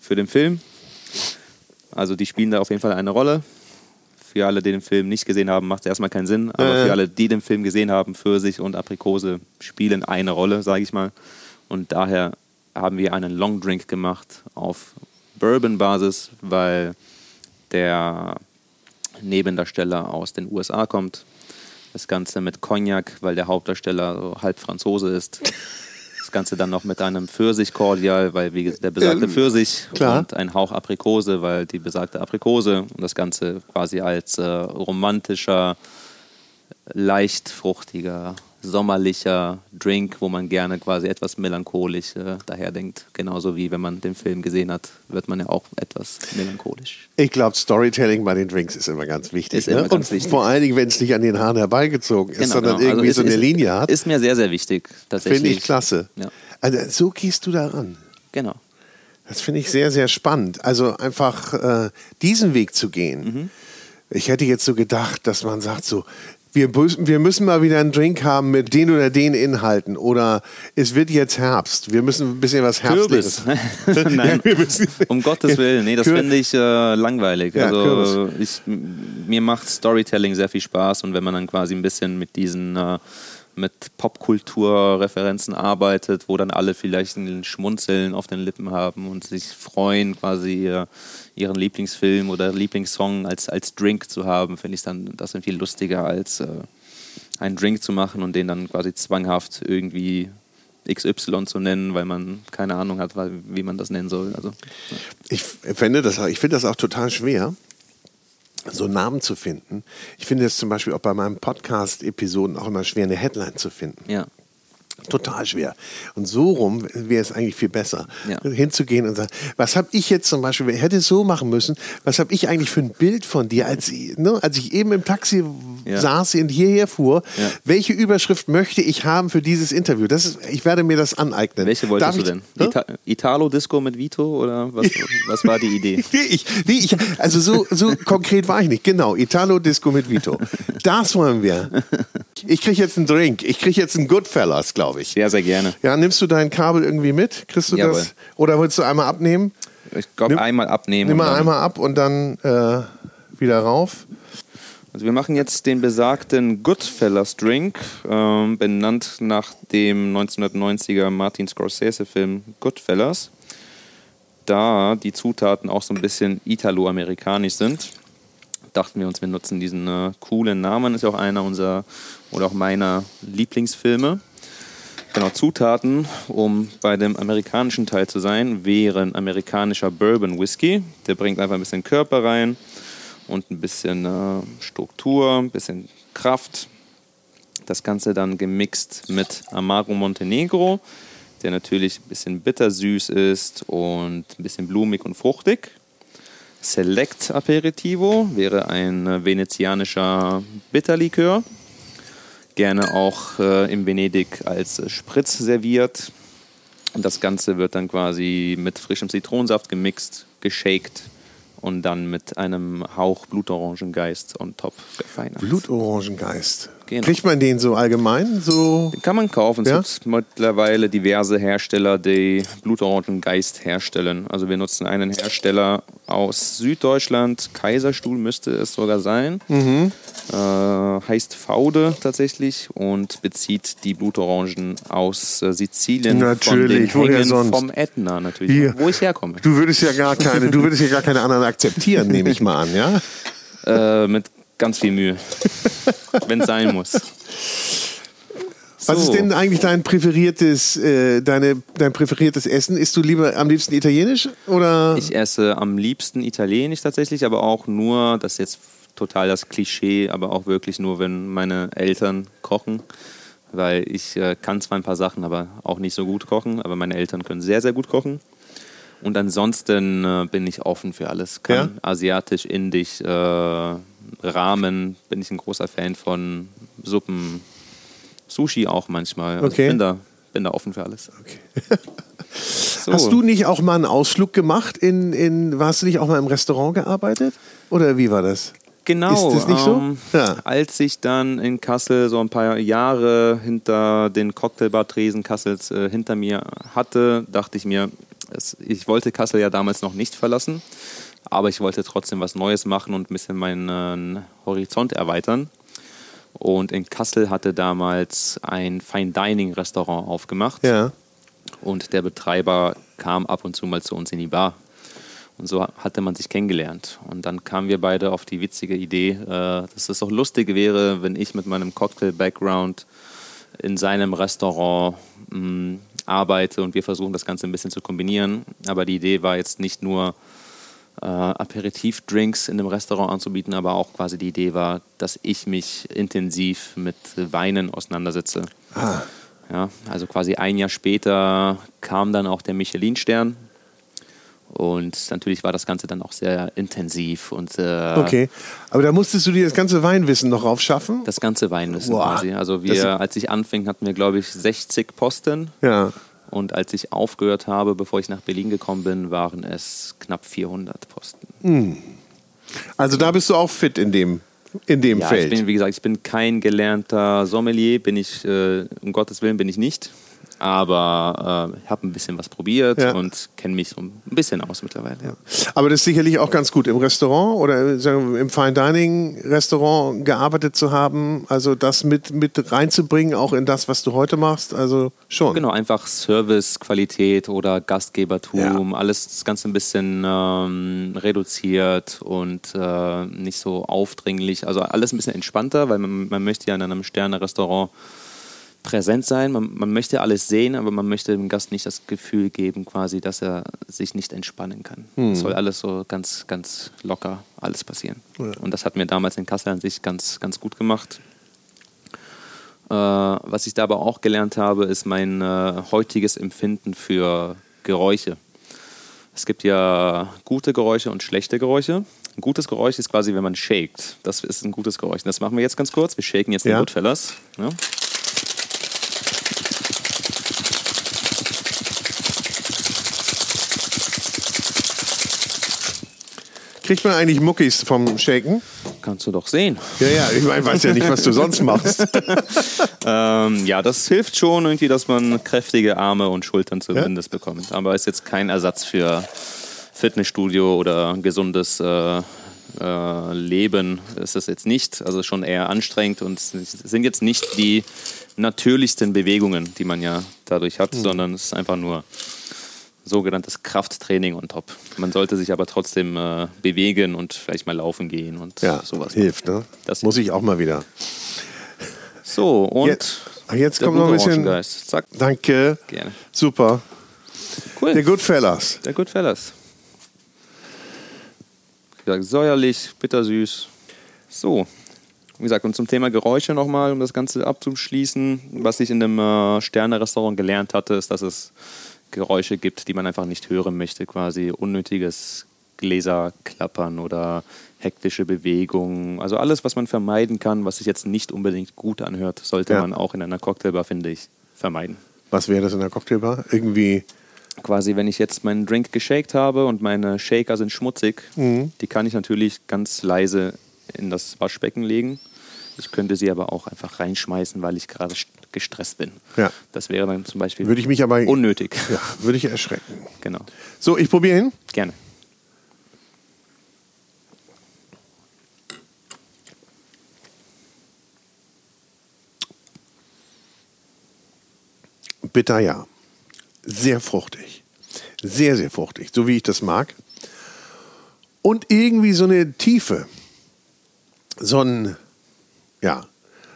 Speaker 2: für den Film. Also die spielen da auf jeden Fall eine Rolle. Für alle, die den Film nicht gesehen haben, macht es erstmal keinen Sinn. Aber
Speaker 1: Äh.
Speaker 2: für alle, die den Film gesehen haben, Pfirsich und Aprikose spielen eine Rolle, sage ich mal. Und daher haben wir einen Long Drink gemacht auf Bourbon-Basis, weil der Nebendarsteller aus den USA kommt. Das Ganze mit Cognac, weil der Hauptdarsteller so halb Franzose ist. Das Ganze dann noch mit einem Pfirsich-Kordial, weil wie gesagt, der besagte
Speaker 1: Ähm,
Speaker 2: Pfirsich
Speaker 1: klar.
Speaker 2: und ein Hauch Aprikose, weil die besagte Aprikose und das Ganze quasi als äh, romantischer, leicht fruchtiger, sommerlicher Drink, wo man gerne quasi etwas melancholisch äh, daherdenkt. Genauso wie wenn man den Film gesehen hat, wird man ja auch etwas melancholisch.
Speaker 1: ich glaube, Storytelling bei den Drinks ist immer ganz wichtig.
Speaker 2: Ist
Speaker 1: ne?
Speaker 2: immer ganz
Speaker 1: Und
Speaker 2: wichtig.
Speaker 1: vor allen Dingen, wenn es nicht an den Haaren herbeigezogen ist, sondern
Speaker 2: genau.
Speaker 1: irgendwie
Speaker 2: Also
Speaker 1: so
Speaker 2: ist-
Speaker 1: eine
Speaker 2: ist,
Speaker 1: Linie hat.
Speaker 2: Ist mir sehr, sehr wichtig.
Speaker 1: Finde ich klasse.
Speaker 2: Ja.
Speaker 1: Also, so gehst du da ran.
Speaker 2: Genau.
Speaker 1: Das finde ich sehr, sehr spannend. Also einfach äh, diesen Weg zu gehen.
Speaker 2: Mhm.
Speaker 1: Ich hätte jetzt so gedacht, dass man sagt so, wir, müssen- wir müssen mal wieder einen Drink haben mit den oder den Inhalten. Oder es wird jetzt Herbst. Wir müssen ein bisschen was
Speaker 2: Kürbis.
Speaker 1: Herbstliches.
Speaker 2: Nein, um Gottes Willen. Nee, das finde ich äh, langweilig.
Speaker 1: Ja,
Speaker 2: also ich, mir macht Storytelling sehr viel Spaß und wenn man dann quasi ein bisschen mit diesen äh, mit Popkulturreferenzen arbeitet, wo dann alle vielleicht ein Schmunzeln auf den Lippen haben und sich freuen, quasi ihr, ihren Lieblingsfilm oder Lieblingssong als, als Drink zu haben, finde ich dann das irgendwie lustiger als äh, einen Drink zu machen und den dann quasi zwanghaft irgendwie XY zu nennen, weil man keine Ahnung hat, wie man das nennen soll. Also,
Speaker 1: Ich finde das, ich finde das auch total schwer, so Namen zu finden. Ich finde es zum Beispiel auch bei meinen Podcast-Episoden auch immer schwer, eine Headline zu finden.
Speaker 2: ja.
Speaker 1: Total schwer. Und so rum wäre es eigentlich viel besser,
Speaker 2: Ja.
Speaker 1: hinzugehen und sagen, was habe ich jetzt zum Beispiel, ich hätte es so machen müssen, was habe ich eigentlich für ein Bild von dir, als, ich- ne, als ich eben im Taxi
Speaker 2: Ja.
Speaker 1: saß und hierher fuhr,
Speaker 2: Ja.
Speaker 1: welche Überschrift möchte ich haben für dieses Interview? Das ist, ich werde mir das aneignen.
Speaker 2: Welche wolltest
Speaker 1: Darf
Speaker 2: du denn?
Speaker 1: Ne?
Speaker 2: Ita Italo-Disco mit Vito oder was, was war die Idee?
Speaker 1: Nee, ich, nee, ich, also so, so konkret war ich nicht. Genau, Italo Disco mit Vito. Das wollen wir. Ich kriege jetzt einen Drink. Ich kriege jetzt einen Goodfellas, glaube ich.
Speaker 2: Ja, sehr gerne.
Speaker 1: Ja, nimmst du dein Kabel irgendwie mit? Kriegst du
Speaker 2: Jawohl.
Speaker 1: das? Oder willst du einmal abnehmen?
Speaker 2: Ich glaube, einmal abnehmen.
Speaker 1: Nimm mal einmal ab und dann äh, wieder rauf.
Speaker 2: Also wir machen jetzt den besagten Goodfellas Drink, ähm, benannt nach dem 1990er Martin Scorsese-Film Goodfellas. Da die Zutaten auch so ein bisschen italo-amerikanisch sind, dachten wir uns, wir nutzen diesen äh, coolen Namen. Ist ja auch einer unserer oder auch meiner Lieblingsfilme. Genau, Zutaten, um bei dem amerikanischen Teil zu sein, wären amerikanischer Bourbon Whisky. Der bringt einfach ein bisschen Körper rein und ein bisschen äh, Struktur, ein bisschen Kraft. Das Ganze dann gemixt mit Amaro Montenegro, der natürlich ein bisschen bittersüß ist und ein bisschen blumig und fruchtig. Select Aperitivo wäre ein venezianischer Bitterlikör. Gerne auch äh, in Venedig als Spritz serviert. Und das Ganze wird dann quasi mit frischem Zitronensaft gemixt, geshakt und dann mit einem Hauch Blutorangengeist on top verfeinert.
Speaker 1: Blutorangengeist.
Speaker 2: Genau.
Speaker 1: Kriegt man den so allgemein? So
Speaker 2: Den kann man kaufen.
Speaker 1: Ja?
Speaker 2: Es gibt mittlerweile diverse Hersteller, die Blutorangengeist herstellen. Also wir nutzen einen Hersteller aus Süddeutschland, Kaiserstuhl müsste es sogar sein.
Speaker 1: Mhm.
Speaker 2: Äh, heißt Faude tatsächlich und bezieht die Blutorangen aus äh, Sizilien
Speaker 1: Natürlich,
Speaker 2: von den
Speaker 1: woher sonst?
Speaker 2: vom Ätna natürlich,
Speaker 1: Hier.
Speaker 2: wo ich herkomme.
Speaker 1: Du würdest ja gar keine, du würdest ja gar keine anderen akzeptieren, nehme ich mal an, ja?
Speaker 2: Äh, mit ganz viel Mühe, wenn es sein muss.
Speaker 1: Was ist
Speaker 2: So.
Speaker 1: denn eigentlich dein präferiertes, äh, deine, dein präferiertes Essen? Isst du lieber am liebsten italienisch oder?
Speaker 2: Ich esse am liebsten italienisch tatsächlich, aber auch nur, das ist jetzt total das Klischee, aber auch wirklich nur, wenn meine Eltern kochen. Weil ich äh, kann zwar ein paar Sachen, aber auch nicht so gut kochen, aber meine Eltern können sehr, sehr gut kochen. Und ansonsten äh, bin ich offen für alles. Kann
Speaker 1: Ja?
Speaker 2: asiatisch, indisch, Ramen, bin ich ein großer Fan von Suppen, Sushi auch manchmal. Also
Speaker 1: Okay.
Speaker 2: Ich bin da, bin da offen für alles. So.
Speaker 1: Hast du nicht auch mal einen Ausflug gemacht in, in, warst du nicht auch mal im Restaurant gearbeitet? Oder wie war das?
Speaker 2: Genau.
Speaker 1: Ist das nicht so?
Speaker 2: ähm,
Speaker 1: Ja.
Speaker 2: Als ich dann in Kassel so ein paar Jahre hinter den Cocktailbar-Tresen Kassels äh, hinter mir hatte, dachte ich mir, es, ich wollte Kassel ja damals noch nicht verlassen, aber ich wollte trotzdem was Neues machen und ein bisschen meinen äh, Horizont erweitern. Und in Kassel hatte damals ein Fine Dining Restaurant aufgemacht.
Speaker 1: Ja.
Speaker 2: Und der Betreiber kam ab und zu mal zu uns in die Bar. Und so hatte man sich kennengelernt. Und dann kamen wir beide auf die witzige Idee, äh, dass es doch lustig wäre, wenn ich mit meinem Cocktail-Background in seinem Restaurant mh, arbeite und wir versuchen das Ganze ein bisschen zu kombinieren. Aber die Idee war jetzt nicht nur äh, Aperitif-Drinks in dem Restaurant anzubieten, aber auch quasi die Idee war, dass ich mich intensiv mit Weinen auseinandersetze.
Speaker 1: Ah.
Speaker 2: Ja, also quasi ein Jahr später kam dann auch der Michelin-Stern. Und natürlich war das Ganze dann auch sehr intensiv und äh,
Speaker 1: Okay. Aber da musstest du dir das ganze Weinwissen noch raufschaffen?
Speaker 2: das ganze Weinwissen
Speaker 1: Boah.
Speaker 2: quasi. Also wir, als ich anfing, hatten wir, glaube ich, 60 Posten.
Speaker 1: Ja.
Speaker 2: Und als ich aufgehört habe, bevor ich nach Berlin gekommen bin, waren es knapp 400 Posten.
Speaker 1: Also da bist du auch fit in dem, in dem
Speaker 2: Ja,
Speaker 1: Feld.
Speaker 2: ich bin, wie gesagt, ich bin kein gelernter Sommelier, bin ich, äh, um Gottes Willen bin ich nicht. Aber äh, habe ein bisschen was probiert
Speaker 1: Ja.
Speaker 2: und kenne mich so ein bisschen aus mittlerweile. Ja.
Speaker 1: Aber das ist sicherlich auch ganz gut im Restaurant oder sagen wir, im Fine Dining Restaurant gearbeitet zu haben, also das mit, mit reinzubringen, auch in das, was du heute machst, also schon.
Speaker 2: Genau, einfach Service, Qualität oder Gastgebertum, alles das Ganze ein bisschen ähm, reduziert und äh, nicht so aufdringlich. Also alles ein bisschen entspannter, weil man, man möchte ja in einem Sterne-Restaurant präsent sein. Man, man möchte alles sehen, aber man möchte dem Gast nicht das Gefühl geben, quasi, dass er sich nicht entspannen kann. Es soll alles so ganz, ganz locker alles passieren. Und das hat mir damals in Kassel an sich ganz, ganz gut gemacht. Äh, was ich da aber auch gelernt habe, ist mein äh, heutiges Empfinden für Geräusche. Es gibt ja gute Geräusche und schlechte Geräusche. Ein gutes Geräusch ist quasi, wenn man shakt. Das ist ein gutes Geräusch. Und das machen wir jetzt ganz kurz. Wir shaken jetzt den
Speaker 1: Ja.
Speaker 2: Goodfellas. Ja.
Speaker 1: Kriegt man eigentlich Muckis vom Shaken?
Speaker 2: Kannst du doch sehen.
Speaker 1: Ja, ja, ich meine, weiß ja nicht, was du sonst machst.
Speaker 2: Ähm, ja, das hilft schon irgendwie, dass man kräftige Arme und Schultern zumindest bekommt. Aber ist jetzt kein Ersatz für Fitnessstudio oder gesundes äh, äh, Leben. Ist es jetzt nicht. Also schon eher anstrengend und es sind jetzt nicht die natürlichsten Bewegungen, die man ja dadurch hat, sondern es ist einfach nur sogenanntes Krafttraining on top. Man sollte sich aber trotzdem äh, bewegen und vielleicht mal laufen gehen und
Speaker 1: Ja,
Speaker 2: sowas.
Speaker 1: hilft, ne?
Speaker 2: Das
Speaker 1: Muss ich auch mal wieder.
Speaker 2: So, und
Speaker 1: Jetzt, jetzt kommt noch ein bisschen.
Speaker 2: Zack,
Speaker 1: Danke.
Speaker 2: gerne.
Speaker 1: Super.
Speaker 2: Cool.
Speaker 1: Der Goodfellas.
Speaker 2: Der Goodfellas. Wie gesagt, säuerlich, bittersüß. So, Wie gesagt, und zum Thema Geräusche nochmal, um das Ganze abzuschließen. Was ich in einem äh, Sterne-Restaurant gelernt hatte, ist, dass es Geräusche gibt, die man einfach nicht hören möchte. Quasi unnötiges Gläserklappern oder hektische Bewegungen. Also alles, was man vermeiden kann, was sich jetzt nicht unbedingt gut anhört, sollte
Speaker 1: Ja.
Speaker 2: man auch in einer Cocktailbar, finde ich, vermeiden.
Speaker 1: Was wäre das in der Cocktailbar? Irgendwie.
Speaker 2: Quasi, wenn ich jetzt meinen Drink geshakt habe und meine Shaker sind schmutzig,
Speaker 1: Mhm.
Speaker 2: die kann ich natürlich ganz leise in das Waschbecken legen. Ich könnte sie aber auch einfach reinschmeißen, weil ich gerade gestresst bin.
Speaker 1: Ja.
Speaker 2: Das wäre dann zum Beispiel
Speaker 1: Würde ich mich aber.
Speaker 2: unnötig.
Speaker 1: Ja, würde ich erschrecken.
Speaker 2: Genau.
Speaker 1: So, ich probiere hin.
Speaker 2: Gerne.
Speaker 1: Bitter ja. Sehr fruchtig. Sehr, sehr fruchtig, so wie ich das mag. Und irgendwie so eine Tiefe. So ein, ja,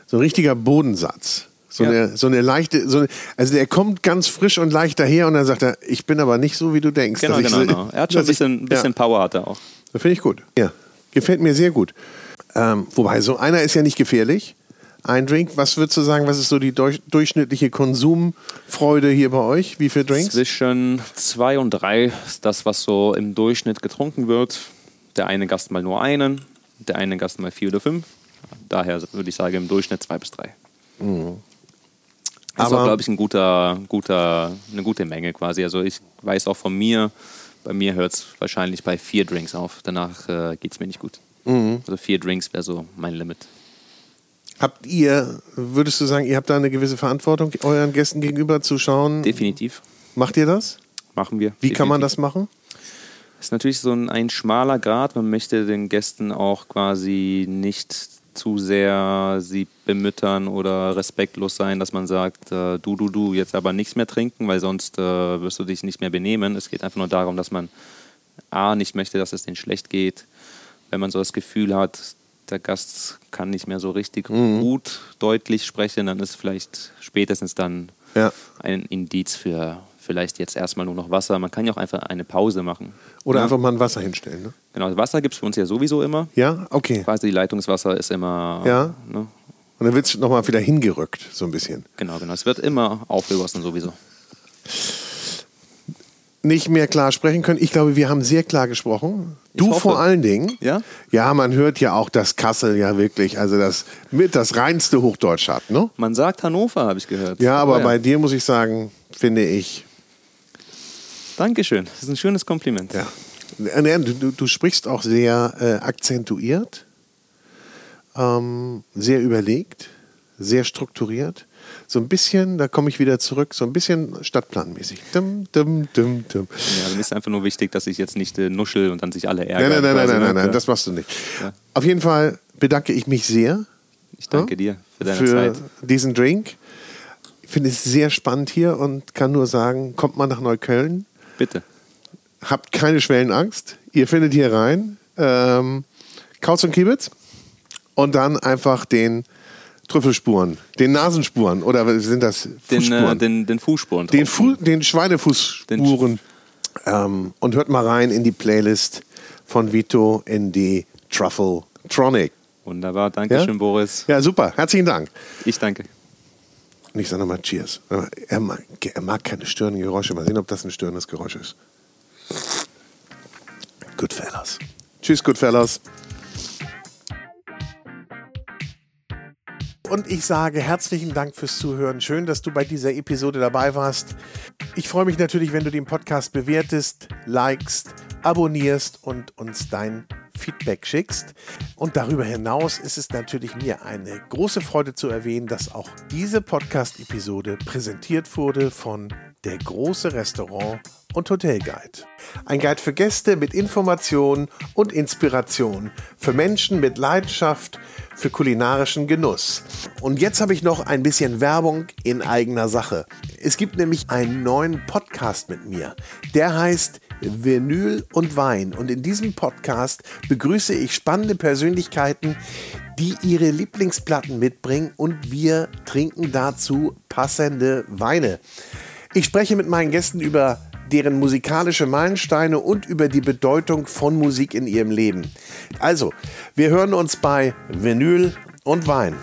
Speaker 1: so ein richtiger Bodensatz. So,
Speaker 2: Ja.
Speaker 1: eine, so eine leichte, so eine, also der kommt ganz frisch und leicht daher und dann sagt er, ich bin aber nicht so, wie du denkst.
Speaker 2: Genau,
Speaker 1: dass ich
Speaker 2: genau, genau. Er hat schon ein
Speaker 1: dass ich-
Speaker 2: bisschen, bisschen
Speaker 1: ja.
Speaker 2: Power hat er auch.
Speaker 1: Das finde ich gut. Ja, gefällt mir sehr gut. Ähm, wobei, so einer ist ja nicht gefährlich. Ein Drink, was würdest du sagen, was ist so die durch, durchschnittliche Konsumfreude hier bei euch? Wie viele Drinks?
Speaker 2: Zwischen zwei und drei ist das, was so im Durchschnitt getrunken wird. Der eine Gast mal nur einen, der eine Gast mal vier oder fünf. Daher würde ich sagen, im Durchschnitt zwei bis drei. Das ist auch, glaube ich, ein guter, guter, eine gute Menge quasi. Also ich weiß auch von mir, bei mir hört es wahrscheinlich bei vier Drinks auf. Danach äh, geht es mir nicht gut.
Speaker 1: Mhm.
Speaker 2: Also vier Drinks wäre so mein Limit.
Speaker 1: Habt ihr, würdest du sagen, ihr habt da eine gewisse Verantwortung euren Gästen gegenüber zu schauen?
Speaker 2: Definitiv.
Speaker 1: Macht ihr das?
Speaker 2: Machen wir.
Speaker 1: Wie kann man
Speaker 2: Definitiv.
Speaker 1: das machen?
Speaker 2: ist natürlich so ein, ein schmaler Grad. Man möchte den Gästen auch quasi nicht zu sehr sie bemüttern oder respektlos sein, dass man sagt, äh, du, du, du, jetzt aber nichts mehr trinken, weil sonst äh, wirst du dich nicht mehr benehmen. Es geht einfach nur darum, dass man A, nicht möchte, dass es denen schlecht geht. Wenn man so das Gefühl hat, der Gast kann nicht mehr so richtig gut deutlich sprechen, dann ist vielleicht spätestens dann
Speaker 1: Ja.
Speaker 2: ein Indiz für vielleicht jetzt erstmal nur noch Wasser. Man kann ja auch einfach eine Pause machen.
Speaker 1: Oder
Speaker 2: ja.
Speaker 1: einfach mal ein Wasser hinstellen. Ne?
Speaker 2: Genau, Wasser gibt es für uns ja sowieso immer.
Speaker 1: Ja, okay.
Speaker 2: Quasi Leitungswasser ist immer.
Speaker 1: Ja.
Speaker 2: Ne?
Speaker 1: Und dann wird es nochmal wieder hingerückt, so ein bisschen.
Speaker 2: Genau, genau. Es wird immer aufgegossen sowieso.
Speaker 1: Nicht mehr klar sprechen können. Ich glaube, wir haben sehr klar gesprochen. Du vor allen Dingen.
Speaker 2: Ja?
Speaker 1: Ja, man hört ja auch, dass Kassel ja wirklich, also das mit das reinste Hochdeutsch hat, ne?
Speaker 2: Man sagt Hannover, habe ich gehört.
Speaker 1: Ja, aber
Speaker 2: ja.
Speaker 1: bei dir muss ich sagen, finde ich,
Speaker 2: Dankeschön. Das ist ein schönes Kompliment.
Speaker 1: ja. Äh, Du, du, sprichst auch sehr äh, akzentuiert, ähm, sehr überlegt, sehr strukturiert. So ein bisschen, da komme ich wieder zurück, so ein bisschen stadtplanmäßig. Dum, dum, dum, dum.
Speaker 2: Ja, mir ist einfach nur wichtig, dass ich jetzt nicht äh, nuschel und dann sich alle
Speaker 1: Nein,
Speaker 2: ärgern.
Speaker 1: nein, nein, nein, nein,
Speaker 2: ne?
Speaker 1: nein, nein,
Speaker 2: Ja.
Speaker 1: das machst du nicht.
Speaker 2: Ja.
Speaker 1: Auf jeden Fall bedanke ich mich sehr
Speaker 2: Ich danke
Speaker 1: Ja?
Speaker 2: dir für deine
Speaker 1: für
Speaker 2: Zeit.
Speaker 1: diesen Drink. Ich finde es sehr spannend hier und kann nur sagen, kommt mal nach Neukölln.
Speaker 2: Bitte.
Speaker 1: Habt keine Schwellenangst. Ihr findet hier rein ähm, Kauz und Kiebitz und dann einfach den Trüffelspuren, den Nasenspuren oder sind das
Speaker 2: Den,
Speaker 1: Fußspuren?
Speaker 2: äh, den, den Fußspuren.
Speaker 1: den. Fu den Schweinefußspuren. Ähm, und hört mal rein in die Playlist von Vito in die Truffle Tronic.
Speaker 2: Wunderbar. Dankeschön,
Speaker 1: Ja?
Speaker 2: Boris.
Speaker 1: Ja, super. Herzlichen Dank.
Speaker 2: Ich danke.
Speaker 1: Und ich sage nochmal Cheers. Er mag, er mag keine störenden Geräusche. Mal sehen, ob das ein störendes Geräusch ist. Goodfellas. Tschüss, Goodfellas. Und ich sage herzlichen Dank fürs Zuhören. Schön, dass du bei dieser Episode dabei warst. Ich freue mich natürlich, wenn du den Podcast bewertest, likest, abonnierst und uns dein Feedback schickst. Und darüber hinaus ist es natürlich mir eine große Freude zu erwähnen, dass auch diese Podcast-Episode präsentiert wurde von der große Restaurant und Hotelguide. Ein Guide für Gäste mit Informationen und Inspiration, für Menschen mit Leidenschaft, für kulinarischen Genuss. Und jetzt habe ich noch ein bisschen Werbung in eigener Sache. Es gibt nämlich einen neuen Podcast mit mir. Der heißt Vinyl und Wein. Und in diesem Podcast begrüße ich spannende Persönlichkeiten, die ihre Lieblingsplatten mitbringen und wir trinken dazu passende Weine. Ich spreche mit meinen Gästen über deren musikalische Meilensteine und über die Bedeutung von Musik in ihrem Leben. Also, wir hören uns bei Vinyl und Wein.